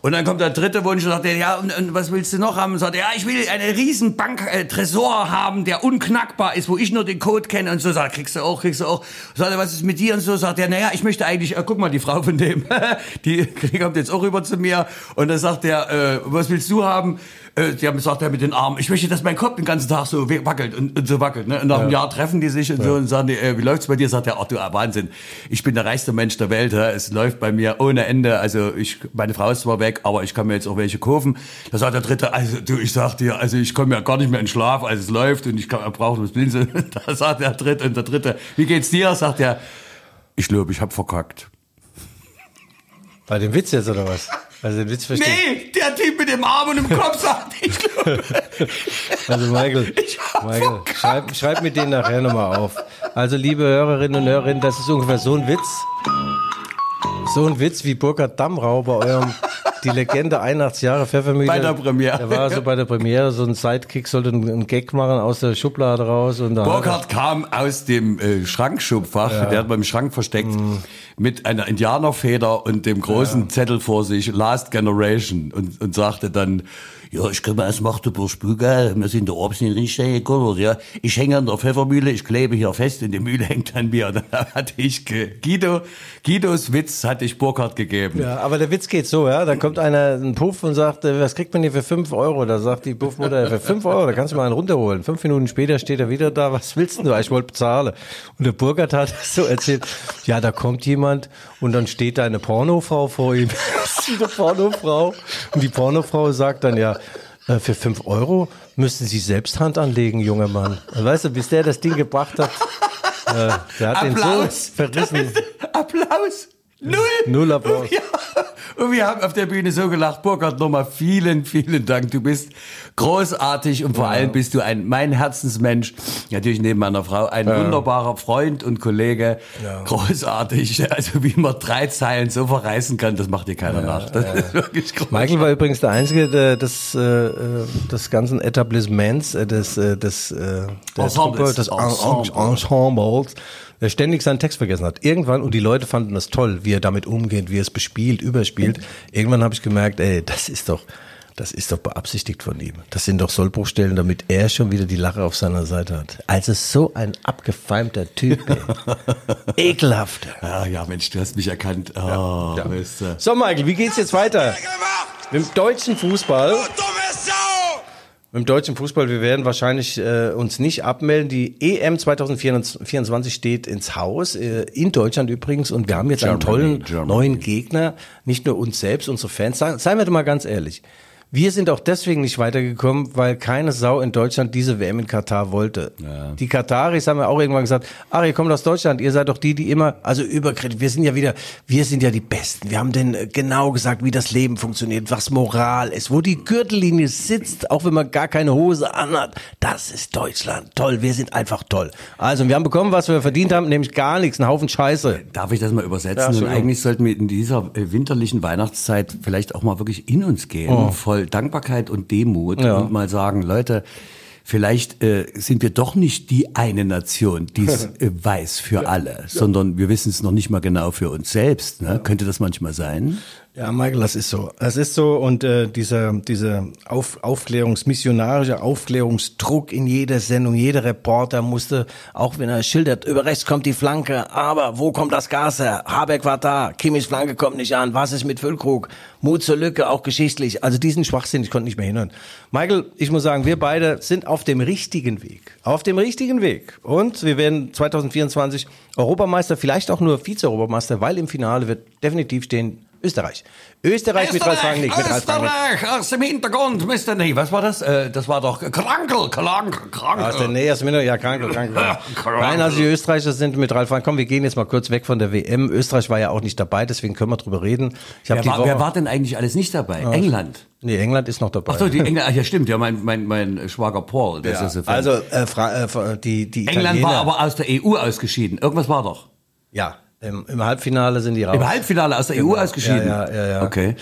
Und dann kommt der dritte Wunsch und sagt ja, und, und was willst du noch haben? Und sagt er, ja, ich will eine riesen Bank, äh, haben, der unknackbar ist, wo ich nur den Code kenne und so. Sagt, er, kriegst du auch, kriegst du auch. Sagt er, was ist mit dir? Und so sagt er, naja, ich möchte eigentlich, äh, guck mal, die Frau von dem, die kommt jetzt auch rüber zu mir. Und dann sagt er, äh, was willst du haben? Äh, die haben sagt er mit den Armen, ich möchte, dass mein Kopf den ganzen Tag so wackelt und, und so wackelt. Ne? Und nach einem Jahr treffen die sich und so und sagen, äh, wie läuft's bei dir? Sagt er, ach du, ah, Wahnsinn. Ich bin der reichste Mensch der Welt. Es läuft bei mir ohne Ende. Also ich, meine Frau ist zwar weg, aber ich kann mir jetzt auch welche kaufen. Da sagt der Dritte, also du, ich sag dir, also ich komme ja gar nicht mehr in Schlaf, als es läuft und ich brauche das Blinzeln. Da sagt der Dritte und der Dritte, wie geht's dir? Sagt er, ich glaube, ich hab verkackt. Bei dem Witz jetzt oder was? Also den Witz verstehe. Nee, der Typ mit dem Arm und dem Kopf sagt, ich glaube, Also Michael, Michael schreib, schreib mir den nachher nochmal auf. Also liebe Hörerinnen und Hörer, das ist ungefähr so ein Witz. So ein Witz wie Burkhard Dammrau bei eurem die Legende 81 Jahre Pfeffermühle. Bei der Premiere. Der war so bei der Premiere, so ein Sidekick, sollte einen Gag machen aus der Schublade raus. Und da Burkhard kam aus dem äh, Schrankschubfach, der hat beim Schrank versteckt, Mhm. mit einer Indianerfeder und dem großen Zettel vor sich, Last Generation, und, und sagte dann, ja, ich komme aus Magdeburg-Spüger, wir sind der Obst nicht richtig gekocht, ja. Ich hänge an der Pfeffermühle, ich klebe hier fest und die Mühle hängt an mir. Und dann hatte ich, Guido, Guidos Witz hatte ich Burkhard gegeben. Ja, aber der Witz geht so, ja. Da kommt einer, ein Puff und sagt, äh, was kriegt man hier für 5 Euro? Da sagt die Puffmutter, für 5 Euro, da kannst du mal einen runterholen. Fünf Minuten später steht er wieder da, was willst du? Ich wollte bezahlen. Und der Burkhard hat so erzählt, ja, da kommt jemand und dann steht da eine Pornofrau vor ihm. Eine Pornofrau. Und die Pornofrau sagt dann, ja, äh, für 5 Euro müssten Sie selbst Hand anlegen, junger Mann. Weißt du, bis der das Ding gebracht hat, äh, der hat den so Applaus! verrissen. Applaus! Null! Null Applaus. Ja. Und wir haben auf der Bühne so gelacht. Burkhard, nochmal vielen, vielen Dank. Du bist großartig und vor allem bist du ein, mein Herzensmensch. Natürlich neben meiner Frau ein wunderbarer Freund und Kollege. Großartig. Also wie man drei Zeilen so verreißen kann, das macht dir keiner nach. Das ist wirklich großartig. Michael war übrigens der Einzige der, des, äh, äh, des ganzen Etablissements, äh, des, des, des Ensemble. Ensembles, Ensembles, der ständig seinen Text vergessen hat. Irgendwann, und die Leute fanden das toll, wie er damit umgeht, wie er es bespielt, überspielt. Irgendwann habe ich gemerkt, ey, das ist doch, das ist doch beabsichtigt von ihm. Das sind doch Sollbruchstellen, damit er schon wieder die Lache auf seiner Seite hat. Also so ein abgefeimter Typ, ey. Ekelhaft. Ja, ja, Mensch, du hast mich erkannt. Oh, weißt du. So, Michael, wie geht's jetzt weiter? Mit dem deutschen Fußball. Mit dem deutschen Fußball, wir werden wahrscheinlich äh, uns nicht abmelden. Die EM 2024 steht ins Haus, äh, in Deutschland übrigens. Und wir haben jetzt einen Germany, tollen Germany. neuen Gegner. Nicht nur uns selbst, unsere Fans. Seien wir doch mal ganz ehrlich. Wir sind auch deswegen nicht weitergekommen, weil keine Sau in Deutschland diese WM in Katar wollte. Die Kataris haben ja auch irgendwann gesagt, ach, ihr kommt aus Deutschland, ihr seid doch die, die immer, also überkritisch, wir sind ja wieder, wir sind ja die Besten. Wir haben denen äh, genau gesagt, wie das Leben funktioniert, was Moral ist, wo die Gürtellinie sitzt, auch wenn man gar keine Hose anhat. Das ist Deutschland. Toll, wir sind einfach toll. Also, wir haben bekommen, was wir verdient haben, nämlich gar nichts, einen Haufen Scheiße. Darf ich das mal übersetzen? Ja, und eigentlich sollten wir in dieser äh, winterlichen Weihnachtszeit vielleicht auch mal wirklich in uns gehen, voll Dankbarkeit und Demut Ja. und mal sagen, Leute, vielleicht äh, sind wir doch nicht die eine Nation, die es äh, weiß für alle, sondern wir wissen es noch nicht mal genau für uns selbst. Ne? Könnte das manchmal sein? Ja, Michael, das ist so. Das ist so und äh, dieser dieser Auf, Aufklärungsmissionarische Aufklärungsdruck in jeder Sendung, jeder Reporter musste, auch wenn er schildert, über rechts kommt die Flanke, aber wo kommt das Gas her? Habeck war da, Kimmichs Flanke kommt nicht an, was ist mit Füllkrug? Mut zur Lücke, auch geschichtlich. Also diesen Schwachsinn, ich konnte nicht mehr hinhören. Michael, ich muss sagen, wir beide sind auf dem richtigen Weg. Auf dem richtigen Weg. Und wir werden 2024 Europameister, vielleicht auch nur Vize-Europameister, weil im Finale wird definitiv stehen Österreich. Österreich mit Ralf Rangnick. Mit. Österreich, aus dem Hintergrund, Mr. Nee, was war das? Äh, das war doch Krankel, Krankel, Krankel. Aus der Nähe, aus dem Hintergrund, ja, krank, krank. Nein, also die Österreicher sind mit Ralf Rangnick. Komm, wir gehen jetzt mal kurz weg von der WM. Österreich war ja auch nicht dabei, deswegen können wir drüber reden. Wer, war, wer war denn eigentlich alles nicht dabei? England. Nee, England ist noch dabei. Ach so, die Engländer, ach ja stimmt, ja, mein, mein, mein Schwager Paul, der ist ja Fan. also äh, Fra äh, die die England Italiener, war aber aus der EU ausgeschieden. Irgendwas war doch. ja, im, im Halbfinale sind die raus. Im Halbfinale aus der EU ausgeschieden. Genau. Ja, ja, ja, ja. Okay.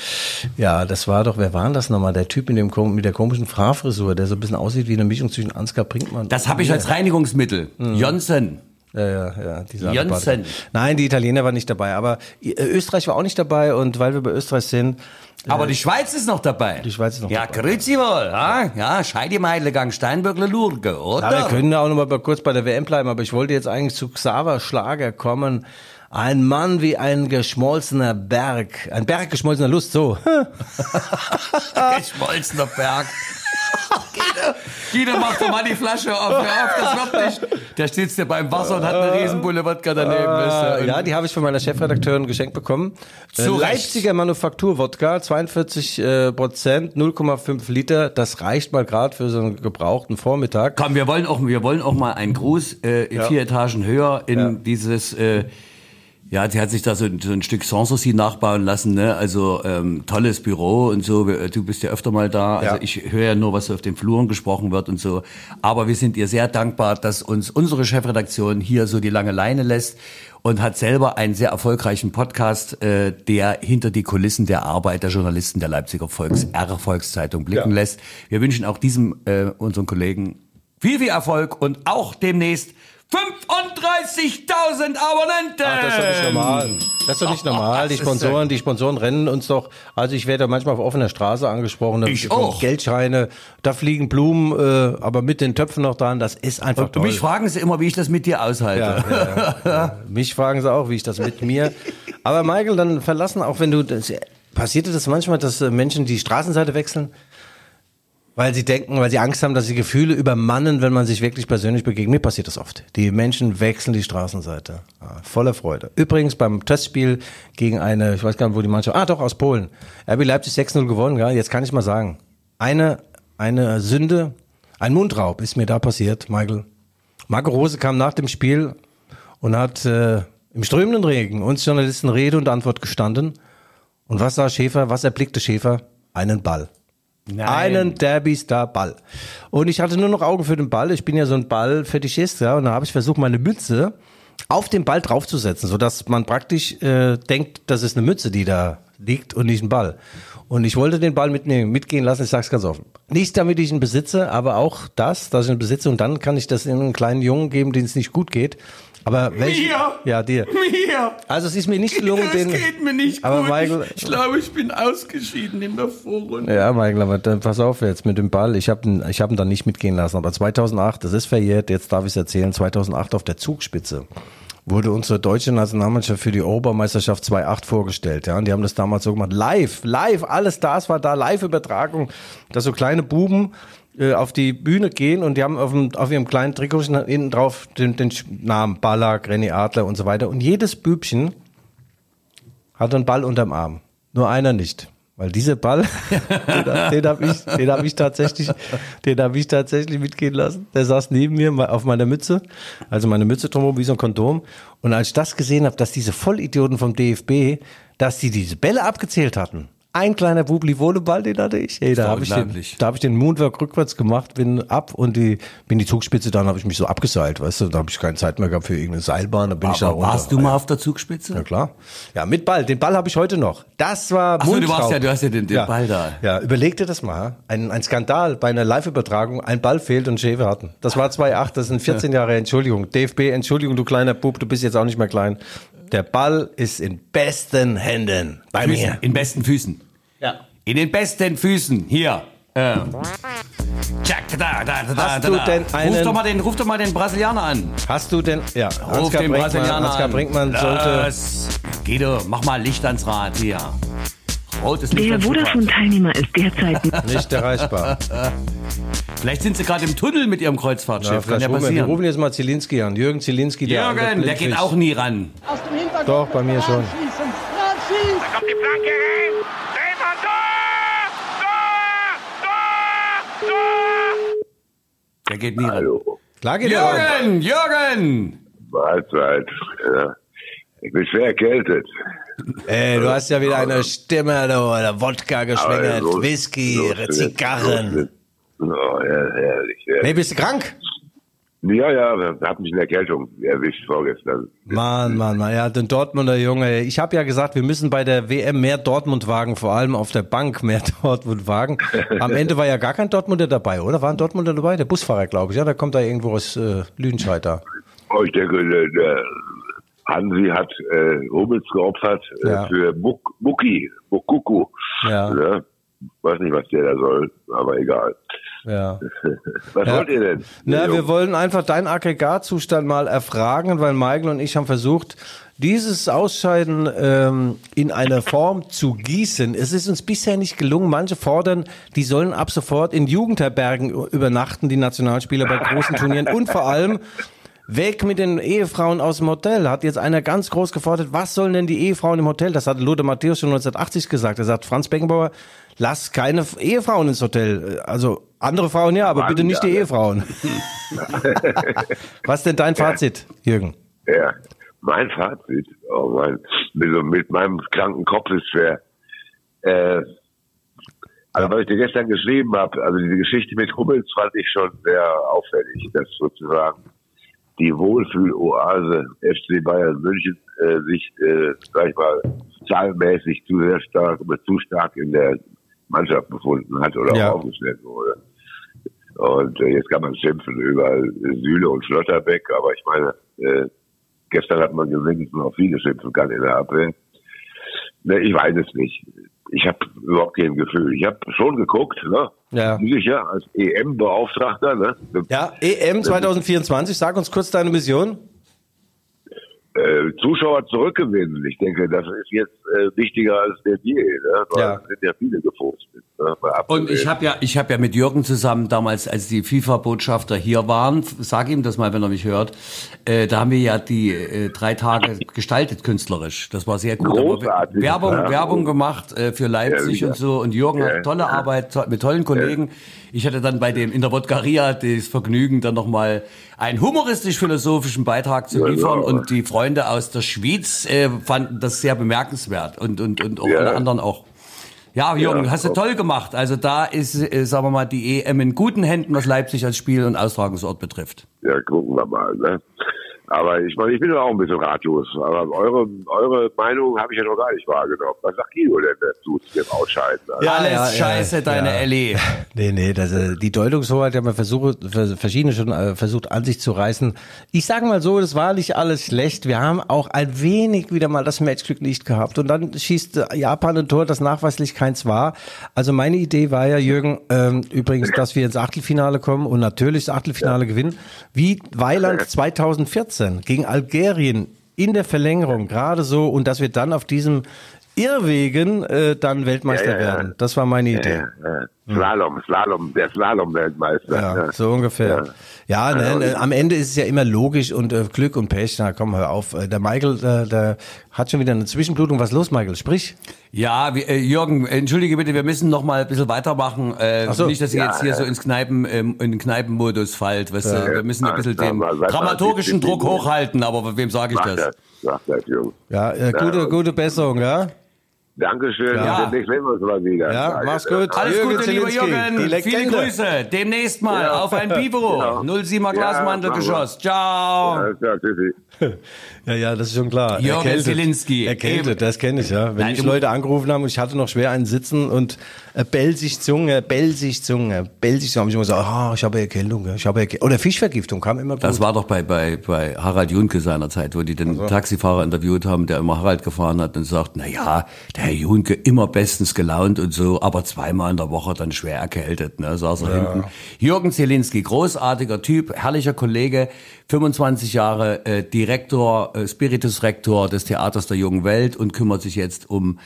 Ja, das war doch, wer war denn das nochmal? Der Typ mit, dem, mit der komischen Frafrisur, der so ein bisschen aussieht wie eine Mischung zwischen Ansgar Brinkmann. Das habe ich als Reinigungsmittel. Mhm. Johnson. Ja, ja, ja. Janssen. Apparat. Nein, die Italiener waren nicht dabei, aber äh, Österreich war auch nicht dabei und weil wir bei Österreich sind, Aber die Schweiz ist noch dabei. Die Schweiz ist noch ja, dabei. grüezi wohl. Ja, ja Scheidi Meidlegang, Steinböckle Lurge, oder? Ja, wir können da auch noch mal kurz bei der WM bleiben, aber ich wollte jetzt eigentlich zu Xaver Schlager kommen. Ein Mann wie ein geschmolzener Berg, ein Berg geschmolzener Lust, so. Geschmolzener Berg. Guido, Guido macht doch mal die Flasche auf. Hör auf, das wird nicht. Der sitzt ja beim Wasser und hat eine Riesenbulle Wodka daneben. du. ja, die habe ich von meiner Chefredakteurin geschenkt bekommen. Äh, Zu Recht. Leipziger Manufaktur-Wodka, 42 äh, Prozent, 0,5 Liter. Das reicht mal gerade für so einen gebrauchten Vormittag. Komm, wir wollen auch, wir wollen auch mal einen Gruß äh, vier Etagen höher in dieses, äh, Ja, die hat sich da so, so ein Stück Sanssouci nachbauen lassen, ne? Also ähm, tolles Büro und so. Du bist ja öfter mal da. Also Ja. ich höre ja nur, was auf den Fluren gesprochen wird und so. Aber wir sind ihr sehr dankbar, dass uns unsere Chefredaktion hier so die lange Leine lässt und hat selber einen sehr erfolgreichen Podcast, äh, der hinter die Kulissen der Arbeit der Journalisten der Leipziger Volks R-Volkszeitung blicken Ja. lässt. Wir wünschen auch diesem äh, unseren Kollegen viel, viel Erfolg und auch demnächst 35.000 Abonnenten. Ach, das ist doch nicht normal. Das ist doch nicht normal. Die Sponsoren, die Sponsoren rennen uns doch. Also ich werde manchmal auf offener Straße angesprochen. da Ich auch. Geldscheine, da fliegen Blumen, äh, aber mit den Töpfen noch dran. Das ist einfach Und toll. mich fragen sie immer, wie ich das mit dir aushalte. Ja, ja, ja. Mich fragen sie auch, wie ich das mit mir. Aber Michael, dann verlassen, auch wenn du, das, passiert dir das manchmal, dass äh, Menschen die Straßenseite wechseln? Weil sie denken, weil sie Angst haben, dass sie Gefühle übermannen, wenn man sich wirklich persönlich begegnet. Mir passiert das oft. Die Menschen wechseln die Straßenseite. Ja, voller Freude. Übrigens beim Testspiel gegen eine, ich weiß gar nicht, wo die Mannschaft, ah doch, aus Polen. RB Leipzig 6-0 gewonnen, ja. Jetzt kann ich mal sagen. Eine, eine Sünde, ein Mundraub ist mir da passiert, Michael. Marco Rose kam nach dem Spiel und hat äh, im strömenden Regen uns Journalisten Rede und Antwort gestanden. Und was sah Schäfer? Was erblickte Schäfer? Einen Ball. Einen Derby-Star-Ball. Und ich hatte nur noch Augen für den Ball. Ich bin ja so ein Ball-Fetischist, ja. Und da habe ich versucht, meine Mütze auf den Ball draufzusetzen, sodass man praktisch äh, denkt, das ist eine Mütze, die da liegt und nicht ein Ball. Und ich wollte den Ball mitnehmen, mitgehen lassen, ich sag's ganz offen. Nicht damit ich ihn besitze, aber auch das, dass ich ihn besitze und dann kann ich das in einen kleinen Jungen geben, den es nicht gut geht. Aber welchen? Mir? Ja, dir. Mir. Also es ist mir nicht gelungen, Das den. geht mir nicht aber gut. Michael, ich, ich glaube, ich bin ausgeschieden in der Vorrunde. ja, Michael, aber dann pass auf jetzt mit dem Ball. Ich habe ihn, ich hab ihn dann nicht mitgehen lassen. Aber 2008, das ist verjährt, jetzt darf ich es erzählen, 2008 auf der Zugspitze wurde unsere deutsche Nationalmannschaft für die Europameisterschaft 2.8 vorgestellt. Ja, und die haben das damals so gemacht. Live, live, alles das war da, Live-Übertragung, dass so kleine Buben äh, auf die Bühne gehen und die haben auf, dem, auf ihrem kleinen Trikot hinten drauf den, den Namen Ballack, René Adler und so weiter. Und jedes Bübchen hat einen Ball unterm Arm. Nur einer nicht. Weil dieser Ball, den, habe ich, den hab ich tatsächlich, den habe ich tatsächlich mitgehen lassen. Der saß neben mir auf meiner Mütze, also meine Mütze drumherum wie so ein Kondom. Und als ich das gesehen habe, dass diese Vollidioten vom DFB, dass die diese Bälle abgezählt hatten. Ein kleiner Bubli Volleyball, den hatte ich. Ey, da habe ich, den, da hab ich den Moonwork rückwärts gemacht, bin ab und die, bin die Zugspitze, dann habe ich mich so abgeseilt, weißt du, da habe ich keine Zeit mehr gehabt für irgendeine Seilbahn, da bin ich da Aber runter. warst du mal auf der Zugspitze? Ja klar. Ja, mit Ball. Den Ball habe ich heute noch. Das war Ach so, du warst ja- du hast ja den- den Ball da. Ja, überleg dir das mal. Ein, ein Skandal bei einer Live-Übertragung. Ein Ball fehlt und Schäfer hatten. Das war 2,8. Das sind 14 Jahre. Entschuldigung. DFB, Entschuldigung, du kleiner Bub. Du bist jetzt auch nicht mehr klein. Der Ball ist in besten Händen. Bei Füßen, mir. in besten Füßen. Ja. In den besten Füßen. Hier. Äh. Tschak, da, da, da, Hast da, du da. denn einen- ruf, doch mal den, ruf doch mal den Brasilianer an. Hast du denn, ja, Ruf Ansgar den Brinkmann, Brasilianer Ansgar an. Brinkmann sollte, Los. Guido, mach mal Licht ans Rad hier. Rotes Licht Der ans Rad. Vodafone-Teilnehmer ist derzeit nicht erreichbar. Vielleicht sind sie gerade im Tunnel mit ihrem Kreuzfahrtschiff. Ja, Kann ja wir, rufen jetzt mal Zielinski an. Jürgen Zielinski, der Jürgen, der geht auch nie ran. Aus dem Hintergrund. Doch, bei mir schon. Schießt. kommt die Flanke rein. Drehmann, Tor! Tor! Tor! Tor! Der geht nie ran. Hallo, Klar geht er. Jürgen, Jürgen! Mahlzeit. Ja. Ich bin schwer erkältet. Ey, du hast ja wieder eine Stimme, du, oder Wodka geschwängert, so- Whisky, so- Zigarren. Oh, ja, herrlich. Ja, Nee, bist du krank? ja, ja hab mich eine Erkältung erwischt vorgestern. Mann, Mann, Mann, ja, den Dortmunder Junge. Ich habe ja gesagt, wir müssen bei der WM mehr Dortmund wagen, vor allem auf der Bank mehr Dortmund wagen. Am Ende war ja gar kein Dortmunder dabei, oder? War ein Dortmunder dabei? Der Busfahrer, glaube ich. Ja, der kommt da irgendwo aus äh, Lüdenscheid da. Oh, ich denke, der, der Hansi hat äh, Hummels geopfert äh, Ja. für Buk Buki, Bukuku. Ja. Ne? Weiß nicht, was der da soll, aber egal. Ja. Was Ja. wollt ihr denn? Na, wir wollen einfach deinen Aggregatzustand mal erfragen, weil Michael und ich haben versucht, dieses Ausscheiden ähm, in eine Form zu gießen. Es ist uns bisher nicht gelungen. Manche fordern, die sollen ab sofort in Jugendherbergen übernachten, die Nationalspieler bei großen Turnieren und vor allem Weg mit den Ehefrauen aus dem Hotel. Hat jetzt einer ganz groß gefordert, was sollen denn die Ehefrauen im Hotel? Das hat Lothar Matthäus schon 1980 gesagt. Er sagt, Franz Beckenbauer, lass keine Ehefrauen ins Hotel. Also andere Frauen ja, aber Mann, bitte nicht die ja, ne? Ehefrauen. was denn dein Fazit, Jürgen? Ja. Mein Fazit, oh mein, mit, mit meinem kranken Kopf ist schwer. Äh, also was ich dir gestern geschrieben habe, also diese Geschichte mit Hummels fand ich schon sehr auffällig, dass sozusagen die Wohlfühloase FC Bayern München äh, sich, äh, sag ich mal, zahlenmäßig zu sehr stark, zu stark in der Mannschaft befunden hat oder Ja. auch aufgestellt wurde. Und äh, jetzt kann man schimpfen über Süle und Schlotterbeck, aber ich meine, äh, gestern hat man wenigstens noch viele schimpfen kann in der Abwehr. Ne, ich weiß es nicht. Ich habe überhaupt kein Gefühl. Ich habe schon geguckt, ne? Ja. Sicher, als EM-Beauftragter, ne? Ja, EM 2024, sag uns kurz deine Mission. Äh, Zuschauer zurückgewinnen. Ich denke, das ist jetzt äh, wichtiger als der je. Ne? Weil Ja. sind ja viele gefrustet. Ne? Und ich habe ja, ich habe ja mit Jürgen zusammen damals, als die FIFA-Botschafter hier waren, sag ihm das mal, wenn er mich hört, äh, da haben wir ja die äh, drei Tage gestaltet künstlerisch. Das war sehr gut. Großartig, Werbung, ja. Werbung gemacht äh, für Leipzig Ja, und so. Und Jürgen Ja, hat tolle. Arbeit mit tollen Kollegen. Ich hatte dann bei dem in der Wodgaria das Vergnügen, dann nochmal einen humoristisch-philosophischen Beitrag zu Ja, liefern. ja. Und die Freunde aus der Schweiz äh, fanden das sehr bemerkenswert und und und auch Ja. alle anderen auch. Ja, Jürgen, hast du toll gemacht. Also da ist, äh, sagen wir mal, die EM in guten Händen, was Leipzig als Spiel- und Austragungsort betrifft. Ja, gucken wir mal. Ne? Aber ich meine, ich bin ja auch ein bisschen ratlos. Aber eure, eure Meinung habe ich ja noch gar nicht wahrgenommen. Was sagt Guido denn dazu zu dem Ausscheiden? Also, Ja, Alles ja, ja, scheiße, deine ja. Ellie. Nee, nee, das, äh, die Deutungshoheit haben wir versucht, vers- verschiedene schon äh, versucht an sich zu reißen. Ich sage mal so, das war nicht alles schlecht. Wir haben auch ein wenig wieder mal das Matchglück nicht gehabt. Und dann schießt äh, Japan ein Tor, das nachweislich keins war. Also meine Idee war ja, Jürgen, ähm, übrigens, dass wir ins Achtelfinale kommen und natürlich das Achtelfinale gewinnen. Wie Weiland 2014 gegen Algerien in der Verlängerung, gerade so. Und dass wir dann auf diesem Irrwegen äh, dann Weltmeister Ja, ja, ja. werden. Das war meine Idee. Ja, ja. Slalom, Slalom, der Slalom-Weltmeister. Ja, so ungefähr. Ja, ne, ne, am Ende ist es ja immer logisch und äh, Glück und Pech. Na komm, hör auf. Äh, Der Michael, der, der hat schon wieder eine Zwischenblutung. Was ist los, Michael? Sprich. Ja, wir, äh, Jürgen, entschuldige bitte, wir müssen noch mal ein bisschen weitermachen. Äh, so. nicht, dass ihr Ja, jetzt hier ja. so ins Kneipen, ähm, in den Kneipenmodus fallt. Weißt du, wir müssen ein bisschen Ja, den dramaturgischen. Druck hochhalten, aber wem sage ich das? das, das. Ja, äh, gute, Ja. gute Besserung, ja? Dankeschön. Ja. Und demnächst sehen wir uns mal wieder. Ja, mach's gut. Alles Jürgen Gute, lieber Zielinski, Jürgen. die Viele. Grüße. Demnächst mal Ja. auf ein Bivoro. Genau. 07er Glasmantelgeschoss. Ciao. Alles klar, tschüssi. Ja, ja, das ist schon klar. Jürgen Erkältet. Zielinski. Erkältet, Eben. das kenne ich, ja. Wenn Nein, mich Leute angerufen haben und ich hatte noch schwer einen Sitzen und äh, Belsig Zunge, Belsig Zunge, Belsig Zunge, habe ich immer gesagt, ah, ich habe Erkältung, ja, ich habe Erkältung. Oder Fischvergiftung kam immer gut. Das war doch bei, bei, bei Harald Junke seiner Zeit, wo die den Taxifahrer interviewt haben, der immer Harald gefahren hat und sagt, na ja, der Herr Junke immer bestens gelaunt und so, aber zweimal in der Woche dann schwer erkältet, ne, saß er hinten. Jürgen Zielinski, großartiger Typ, herrlicher Kollege, 25 Jahre äh, Direktor, Spiritus-Rektor des Theaters der jungen Welt und kümmert sich jetzt um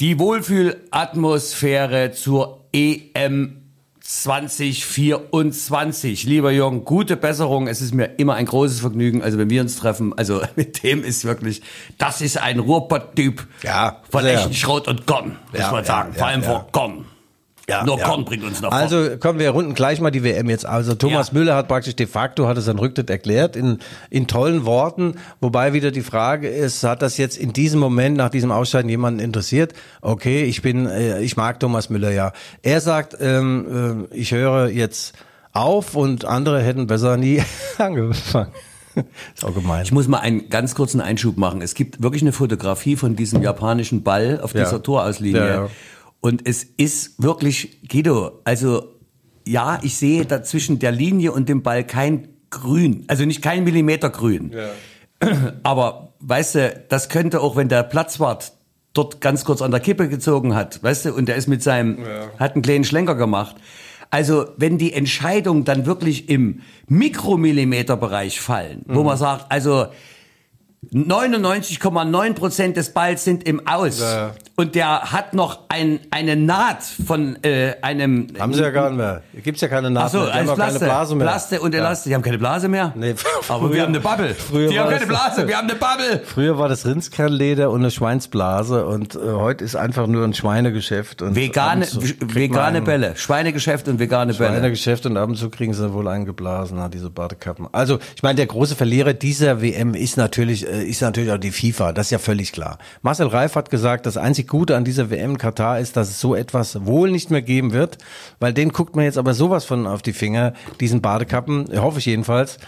die Wohlfühlatmosphäre zur EM 2024. Lieber Jürgen, gute Besserung. Es ist mir immer ein großes Vergnügen. Also wenn wir uns treffen, also mit dem ist wirklich, das ist ein Ruhrpott-Typ Ja, von echten Schrot und Korn, muss Ja, man ja, sagen. Vor ja, allem ja. vor Korn. Ja, Nur ja. Korn bringt uns nach vorne. Also kommen wir runden gleich mal die WM jetzt. Also Thomas Ja. Müller hat praktisch de facto, hat es an Rücktritt erklärt, in, in tollen Worten. Wobei wieder die Frage ist, hat das jetzt in diesem Moment, nach diesem Ausscheiden jemanden interessiert? Okay, ich bin, äh, ich mag Thomas Müller ja. Er sagt, ähm, äh, ich höre jetzt auf und andere hätten besser nie angefangen. ist auch gemein. Ich muss mal einen ganz kurzen Einschub machen. Es gibt wirklich eine Fotografie von diesem japanischen Ball auf Ja. dieser Torauslinie. Ja, ja. Und es ist wirklich, Guido, also ja, ich sehe da zwischen der Linie und dem Ball kein Grün, also nicht kein Millimeter Grün. Aber weißt du, das könnte auch, wenn der Platzwart dort ganz kurz an der Kippe gezogen hat, weißt du, und der ist mit seinem, hat einen kleinen Schlenker gemacht. Also, wenn die Entscheidungen dann wirklich im Mikromillimeterbereich fallen, wo man sagt, also 99,9 Prozent des Balls sind im Aus Ja. und der hat noch ein, eine Naht von äh, einem Haben sie ja gar nicht mehr. Gibt's ja keine Naht Ach so, mehr. Die haben keine Blase mehr. Plaste und Elaste. Die haben keine Blase mehr? Nee, Aber früher- wir haben eine Bubble. früher Die haben war keine das- Blase, wir haben eine Bubble. Früher war das Rindskernleder und eine Schweinsblase und äh, heute ist einfach nur ein Schweinegeschäft. Und Vegane, und vegane Bälle. Schweinegeschäft und vegane Bälle. Schweinegeschäft und ab und zu kriegen sie wohl eingeblasen, diese Badekappen. Also, ich meine, der große Verlierer dieser WM ist natürlich äh, ist natürlich auch die FIFA, das ist ja völlig klar. Marcel Reif hat gesagt, das einzig Gute an dieser WM in Katar ist, dass es so etwas wohl nicht mehr geben wird, weil den guckt man jetzt aber sowas von auf die Finger, diesen Badekappen, hoffe ich jedenfalls.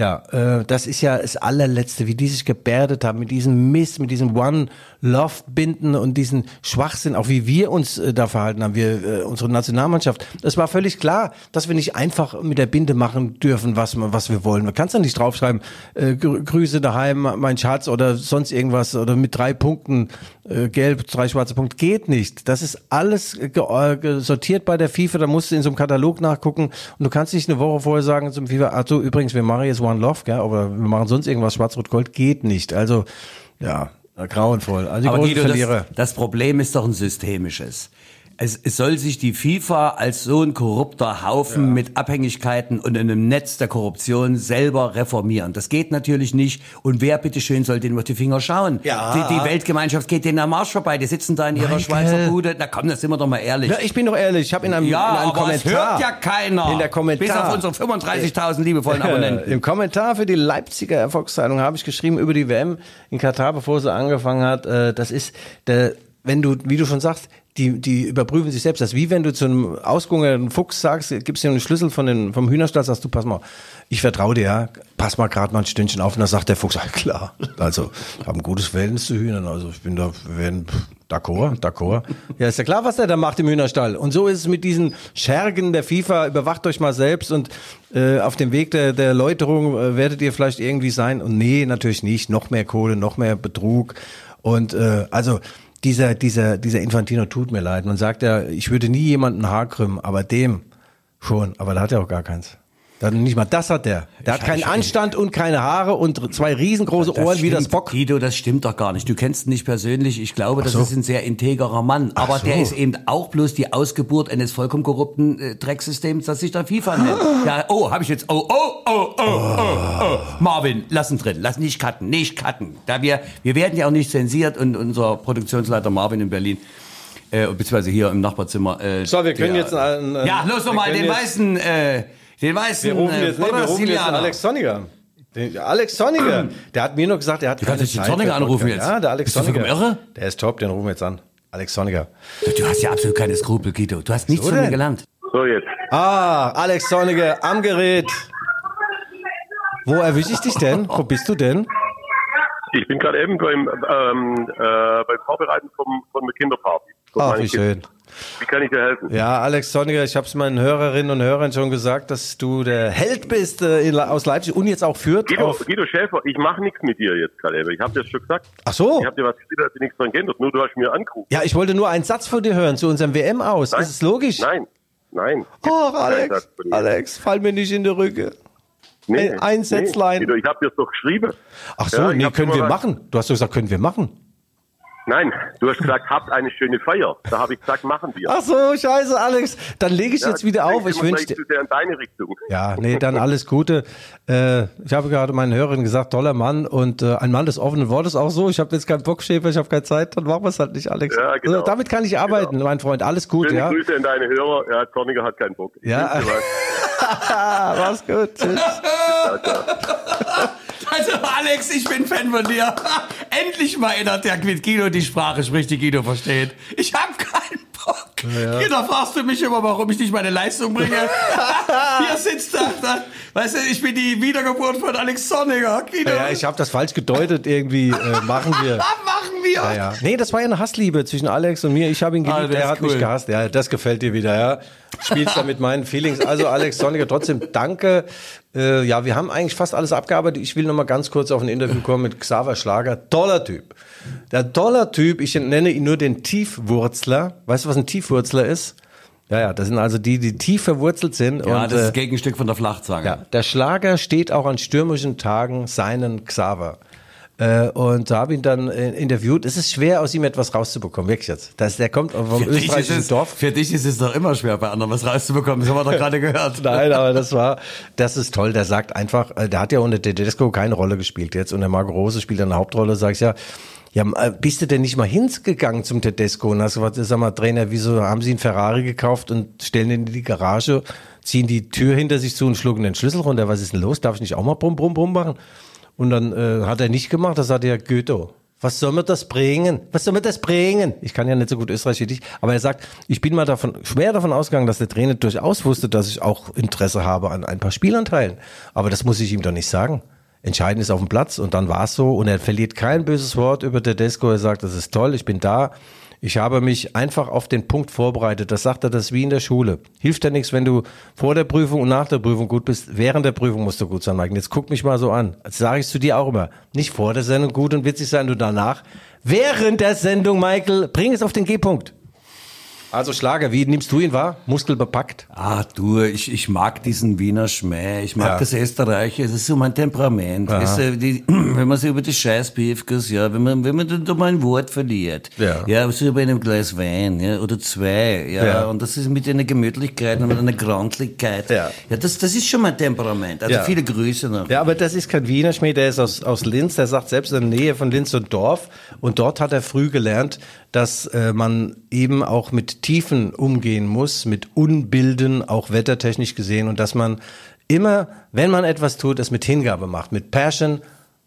Ja, äh, das ist ja das allerletzte, wie die sich gebärdet haben mit diesem Mist, mit diesem One Love Binden und diesen Schwachsinn, auch wie wir uns äh, da verhalten haben, wir äh, unsere Nationalmannschaft. Es war völlig klar, dass wir nicht einfach mit der Binde machen dürfen, was was wir wollen. Man kann es ja nicht draufschreiben, äh, Grü- Grüße daheim, mein Schatz oder sonst irgendwas oder mit drei Punkten äh, gelb, drei schwarze Punkte geht nicht. Das ist alles äh, sortiert bei der FIFA. Da musst du in so einem Katalog nachgucken und du kannst nicht eine Woche vorher sagen zum FIFA, ach so, übrigens, wir machen jetzt One Love, gell, oder wir machen sonst irgendwas Schwarz-Rot-Gold. Geht nicht. Also, ja, grauenvoll. Also die Aber großen Guido, das, das Problem ist doch ein systemisches. Es, es soll sich die FIFA als so ein korrupter Haufen mit Abhängigkeiten und in einem Netz der Korruption selber reformieren. Das geht natürlich nicht. Und wer bitteschön soll denen auf die Finger schauen? Ja. Die, die Weltgemeinschaft geht denen am Arsch vorbei. Die sitzen da in ihrer Michael. Schweizer Bude. Na komm, das sind wir doch mal ehrlich. Ja, ich bin doch ehrlich, ich habe in einem, Ja, in einem aber Kommentar. hört ja keiner. In der Kommentar. Bis auf unsere 35.000 liebevollen Abonnenten. Im Kommentar für die Leipziger Erfolgszeitung habe ich geschrieben über die WM in Katar, bevor sie angefangen hat. Äh, das ist der, wenn du, wie du schon sagst, die, die überprüfen sich selbst. Das ist wie wenn du zu einem ausgehungerten Fuchs sagst, gibst ihm einen Schlüssel von den, vom Hühnerstall, sagst du, pass mal, ich vertraue dir, ja, pass mal gerade mal ein Stündchen auf. Und dann sagt der Fuchs, klar. Also, ich habe ein gutes Verhältnis zu Hühnern. Also, ich bin da, werden, d'accord, d'accord. Ja, ist ja klar, was der da macht im Hühnerstall. Und so ist es mit diesen Schergen der FIFA. Überwacht euch mal selbst und äh, auf dem Weg der, der Läuterung äh, werdet ihr vielleicht irgendwie sein. Und nee, natürlich nicht. Noch mehr Kohle, noch mehr Betrug. Und äh, also dieser, dieser, dieser Infantino tut mir leid. Man sagt ja, ich würde nie jemanden Haar krümmen, aber dem schon. Aber da hat er auch gar keins. Dann nicht mal das hat der. Der hat keinen Anstand und keine Haare und zwei riesengroße Ohren wie das stimmt, Bock. Guido, das stimmt doch gar nicht. Du kennst ihn nicht persönlich. Ich glaube, das so. ist ein sehr integerer Mann. Aber so. der ist eben auch bloß die Ausgeburt eines vollkommen korrupten äh, Drecksystems, das sich da FIFA nennt. Ja, oh, habe ich jetzt. Oh, oh, oh, oh, oh, oh. Marvin, lass ihn drin. Lass nicht cutten, nicht cutten. Da wir, wir werden ja auch nicht zensiert und unser Produktionsleiter Marvin in Berlin. Äh, beziehungsweise hier im Nachbarzimmer. Äh, So, wir können der- jetzt einen, äh, Ja, los wir noch mal, können den weißen, äh, den weißen Wir rufen äh, jetzt, nee, wir rufen jetzt. Alex Sonniger. Den Alex Sonniger, der hat mir nur gesagt, er hat Du kannst jetzt den Sonniger anrufen jetzt. Ja, der Alex Bist du Sonniger. irre? Der ist top, den rufen wir jetzt an. Alex Sonniger. Du hast ja absolut keine Skrupel, Guido. Du hast nichts So von mir gelernt. So jetzt. Ah, Alex Sonniger am Gerät. Wo erwische ich dich denn? Wo bist du denn? Ich bin gerade eben beim, ähm, äh, beim Vorbereiten vom, von der Kinderparty. Ach, wie schön. Wie kann ich dir helfen? Ja, Alex Sonniger, ich habe es meinen Hörerinnen und Hörern schon gesagt, dass du der Held bist äh, aus Leipzig und jetzt auch führt. Guido, Guido Schäfer, ich mache nichts mit dir jetzt gerade. Ich habe dir das schon gesagt. ach so. Ich habe dir was gesagt, dass sich nichts dran geändert. Nur du hast mir angerufen. Ja, ich wollte nur einen Satz von dir hören zu unserem WM aus. Nein. Ist es logisch? Nein, nein. Kein Alex. Alex, fall mir nicht in die Rücke. Nee, ein- ein Sätzlein. Guido, ich habe dir das doch geschrieben. Ach so, Ja, nee, können wir was- machen. Du hast doch gesagt, können wir machen. Nein, du hast gesagt, habt eine schöne Feier. Da habe ich gesagt, machen wir. Ach so, scheiße, Alex. Dann lege ich Ja, jetzt wieder auf. Ich wünsche dir. in deine Richtung. Ja, nee, dann alles Gute. Äh, ich habe gerade meinen Hörern gesagt, toller Mann und äh, ein Mann des offenen Wortes auch so. Ich habe jetzt keinen Bock, Schäfer, ich habe keine Zeit, dann machen wir es halt nicht, Alex. Ja, genau. also, damit kann ich arbeiten, mein Freund. Alles gut, Schöne ja. Grüße an deine Hörer. Ja, Zorniger hat keinen Bock. Ja. mach's gut. Tschüss. Also Alex, ich bin Fan von dir. Endlich mal einer, der mit Guido die Sprache spricht, die Guido versteht. Ich hab keinen Bock. Guido, fragst du mich immer, warum ich nicht meine Leistung bringe? Hier sitzt er. Da. Weißt du, ich bin die Wiedergeburt von Alex Sonniger. Guido, Ja, ich habe das falsch gedeutet irgendwie. Äh, machen wir. Ja, ja. Nee, das war ja eine Hassliebe zwischen Alex und mir. Ich habe ihn geliebt, Ah, er hat cool. mich gehasst. Ja, das gefällt dir wieder, ja. Spielst da mit meinen Feelings. Also Alex Sonniger, trotzdem danke. Äh, ja, wir haben eigentlich fast alles abgearbeitet. Ich will noch mal ganz kurz auf ein Interview kommen mit Xaver Schlager. Toller Typ. Der toller Typ, ich nenne ihn nur den Tiefwurzler. Weißt du, was ein Tiefwurzler ist? Ja, ja, das sind also die, die tief verwurzelt sind. Ja, und, das ist äh, das Gegenstück von der Flachzange. ja, der Schlager steht auch an stürmischen Tagen seinen Xaver. Äh, und da habe ihn dann äh, interviewt. Es ist schwer, aus ihm etwas rauszubekommen, wirklich jetzt. Das, der kommt vom Für österreichischen es, Dorf. für dich ist es doch immer schwer, bei anderen was rauszubekommen. Das haben wir doch gerade gehört. Nein, aber das war, das ist toll. Der sagt einfach, äh, der hat ja unter Tedesco keine Rolle gespielt jetzt und der Marco Rose spielt eine Hauptrolle. Sag ich ja, ja, bist du denn nicht mal hingegangen zum Tedesco und hast gesagt, sag mal, Trainer, wieso haben sie einen Ferrari gekauft und stellen ihn in die Garage, ziehen die Tür hinter sich zu und schlucken den Schlüssel runter? Was ist denn los? Darf ich nicht auch mal brumm, brumm, brumm machen? Und dann äh, hat er nicht gemacht, da sagte er, Goethe, was soll mir das bringen? Was soll mir das bringen? Ich kann ja nicht so gut Österreich wie dich, aber er sagt, ich bin mal davon, schwer davon ausgegangen, dass der Trainer durchaus wusste, dass ich auch Interesse habe an ein paar Spielanteilen. Aber das muss ich ihm doch nicht sagen. Entscheidend ist auf dem Platz und dann war es so und er verliert kein böses Wort über Tedesco. Er sagt, das ist toll, ich bin da. Ich habe mich einfach auf den Punkt vorbereitet. Das sagt er, das ist wie in der Schule. Hilft ja nichts, wenn du vor der Prüfung und nach der Prüfung gut bist. Während der Prüfung musst du gut sein, Mike. Jetzt guck mich mal so an. Das sage ich zu dir auch immer. Nicht vor der Sendung gut und witzig sein, du danach. Während der Sendung, Michael, bring es auf den G-Punkt. Also Schlager, wie nimmst du ihn wahr? Muskelbepackt? Ah, du, ich, ich mag diesen Wiener Schmäh. Ich mag Ja. das Österreicher. Es ist so mein Temperament. Weißt du, die, wenn man so über die Scheißpiefkes, ja, wenn man, wenn man dann da mal ein Wort verliert. Ja. Ja, so bei einem Glas Wein, ja, oder zwei, ja. Ja. Und das ist mit einer Gemütlichkeit und mit einer Grandlichkeit. Ja. Ja, das, das ist schon mein Temperament. Also Ja. viele Grüße noch. Ja, aber das ist kein Wiener Schmäh, der ist aus, aus Linz, der sagt selbst in der Nähe von Linz und Dorf. Und dort hat er früh gelernt, dass äh, man eben auch mit Tiefen umgehen muss, mit Unbilden, auch wettertechnisch gesehen. Und dass man immer, wenn man etwas tut, es mit Hingabe macht, mit Passion,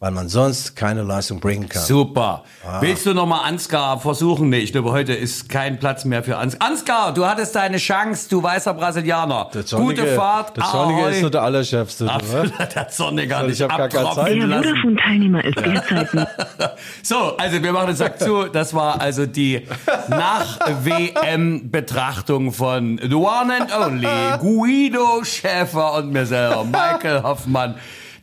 weil man sonst keine Leistung bringen kann. Super. Ah. Willst du nochmal Ansgar versuchen? Nee, ich glaube, heute ist kein Platz mehr für Ansgar. Ansgar, du hattest deine Chance, du weißer Brasilianer. Der Zornige- Gute Fahrt. Der Zornige Ahoi. ist nur der Allerchefste. oder? Absolut, der Zornige hat Ich dich hab gar keine abtropfen Zeit. Der. Vodafone-Teilnehmer ist derzeit. So, also wir machen den Sack zu. Das war also die Nach-WM-Betrachtung von The One and Only Guido Schäfer und mir selber, Michael Hoffmann.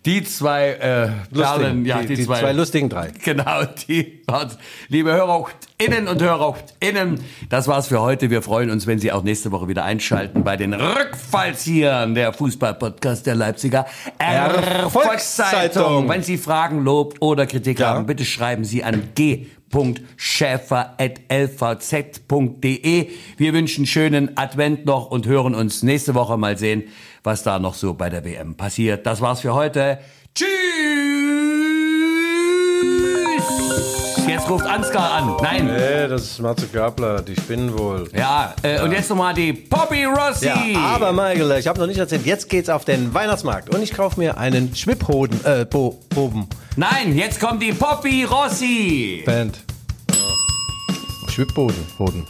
Die zwei äh, Perlen, ja, die, die, die zwei, zwei lustigen drei. Genau, die waren, liebe HörerInnen und HörerInnen, das war's für heute. Wir freuen uns, wenn Sie auch nächste Woche wieder einschalten bei den Rückfallziehern der Fußball-Podcast der Leipziger Erfolgszeitung. Wenn Sie Fragen, Lob oder Kritik Ja. haben, bitte schreiben Sie an g.schäfer.lvz.de. Wir wünschen schönen Advent noch und hören uns nächste Woche mal sehen, was da noch so bei der WM passiert. Das war's für heute. Tschüss! Jetzt ruft Ansgar an. Nein. Nee, das ist Matze Gabler, die spinnen wohl. Ja, äh, und jetzt nochmal die Poppy Rossi. Ja, aber Michael, ich habe noch nicht erzählt, jetzt geht's auf den Weihnachtsmarkt und ich kaufe mir einen Schwipphoden, äh, Bo Boben. Nein, jetzt kommt die Poppy Rossi. Band. Schwippboden, Hoden.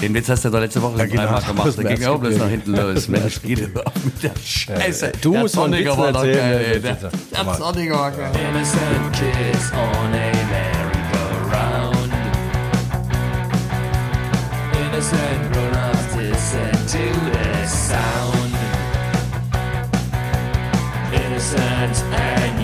Den Witz hast du ja doch letzte Woche ja, genau. dreimal gemacht. Da ging auch bloß nach hinten los. Mensch, geht doch mit der Scheiße. Du musst noch nicht war doch geil. Der Sonniger war geil. Innocent and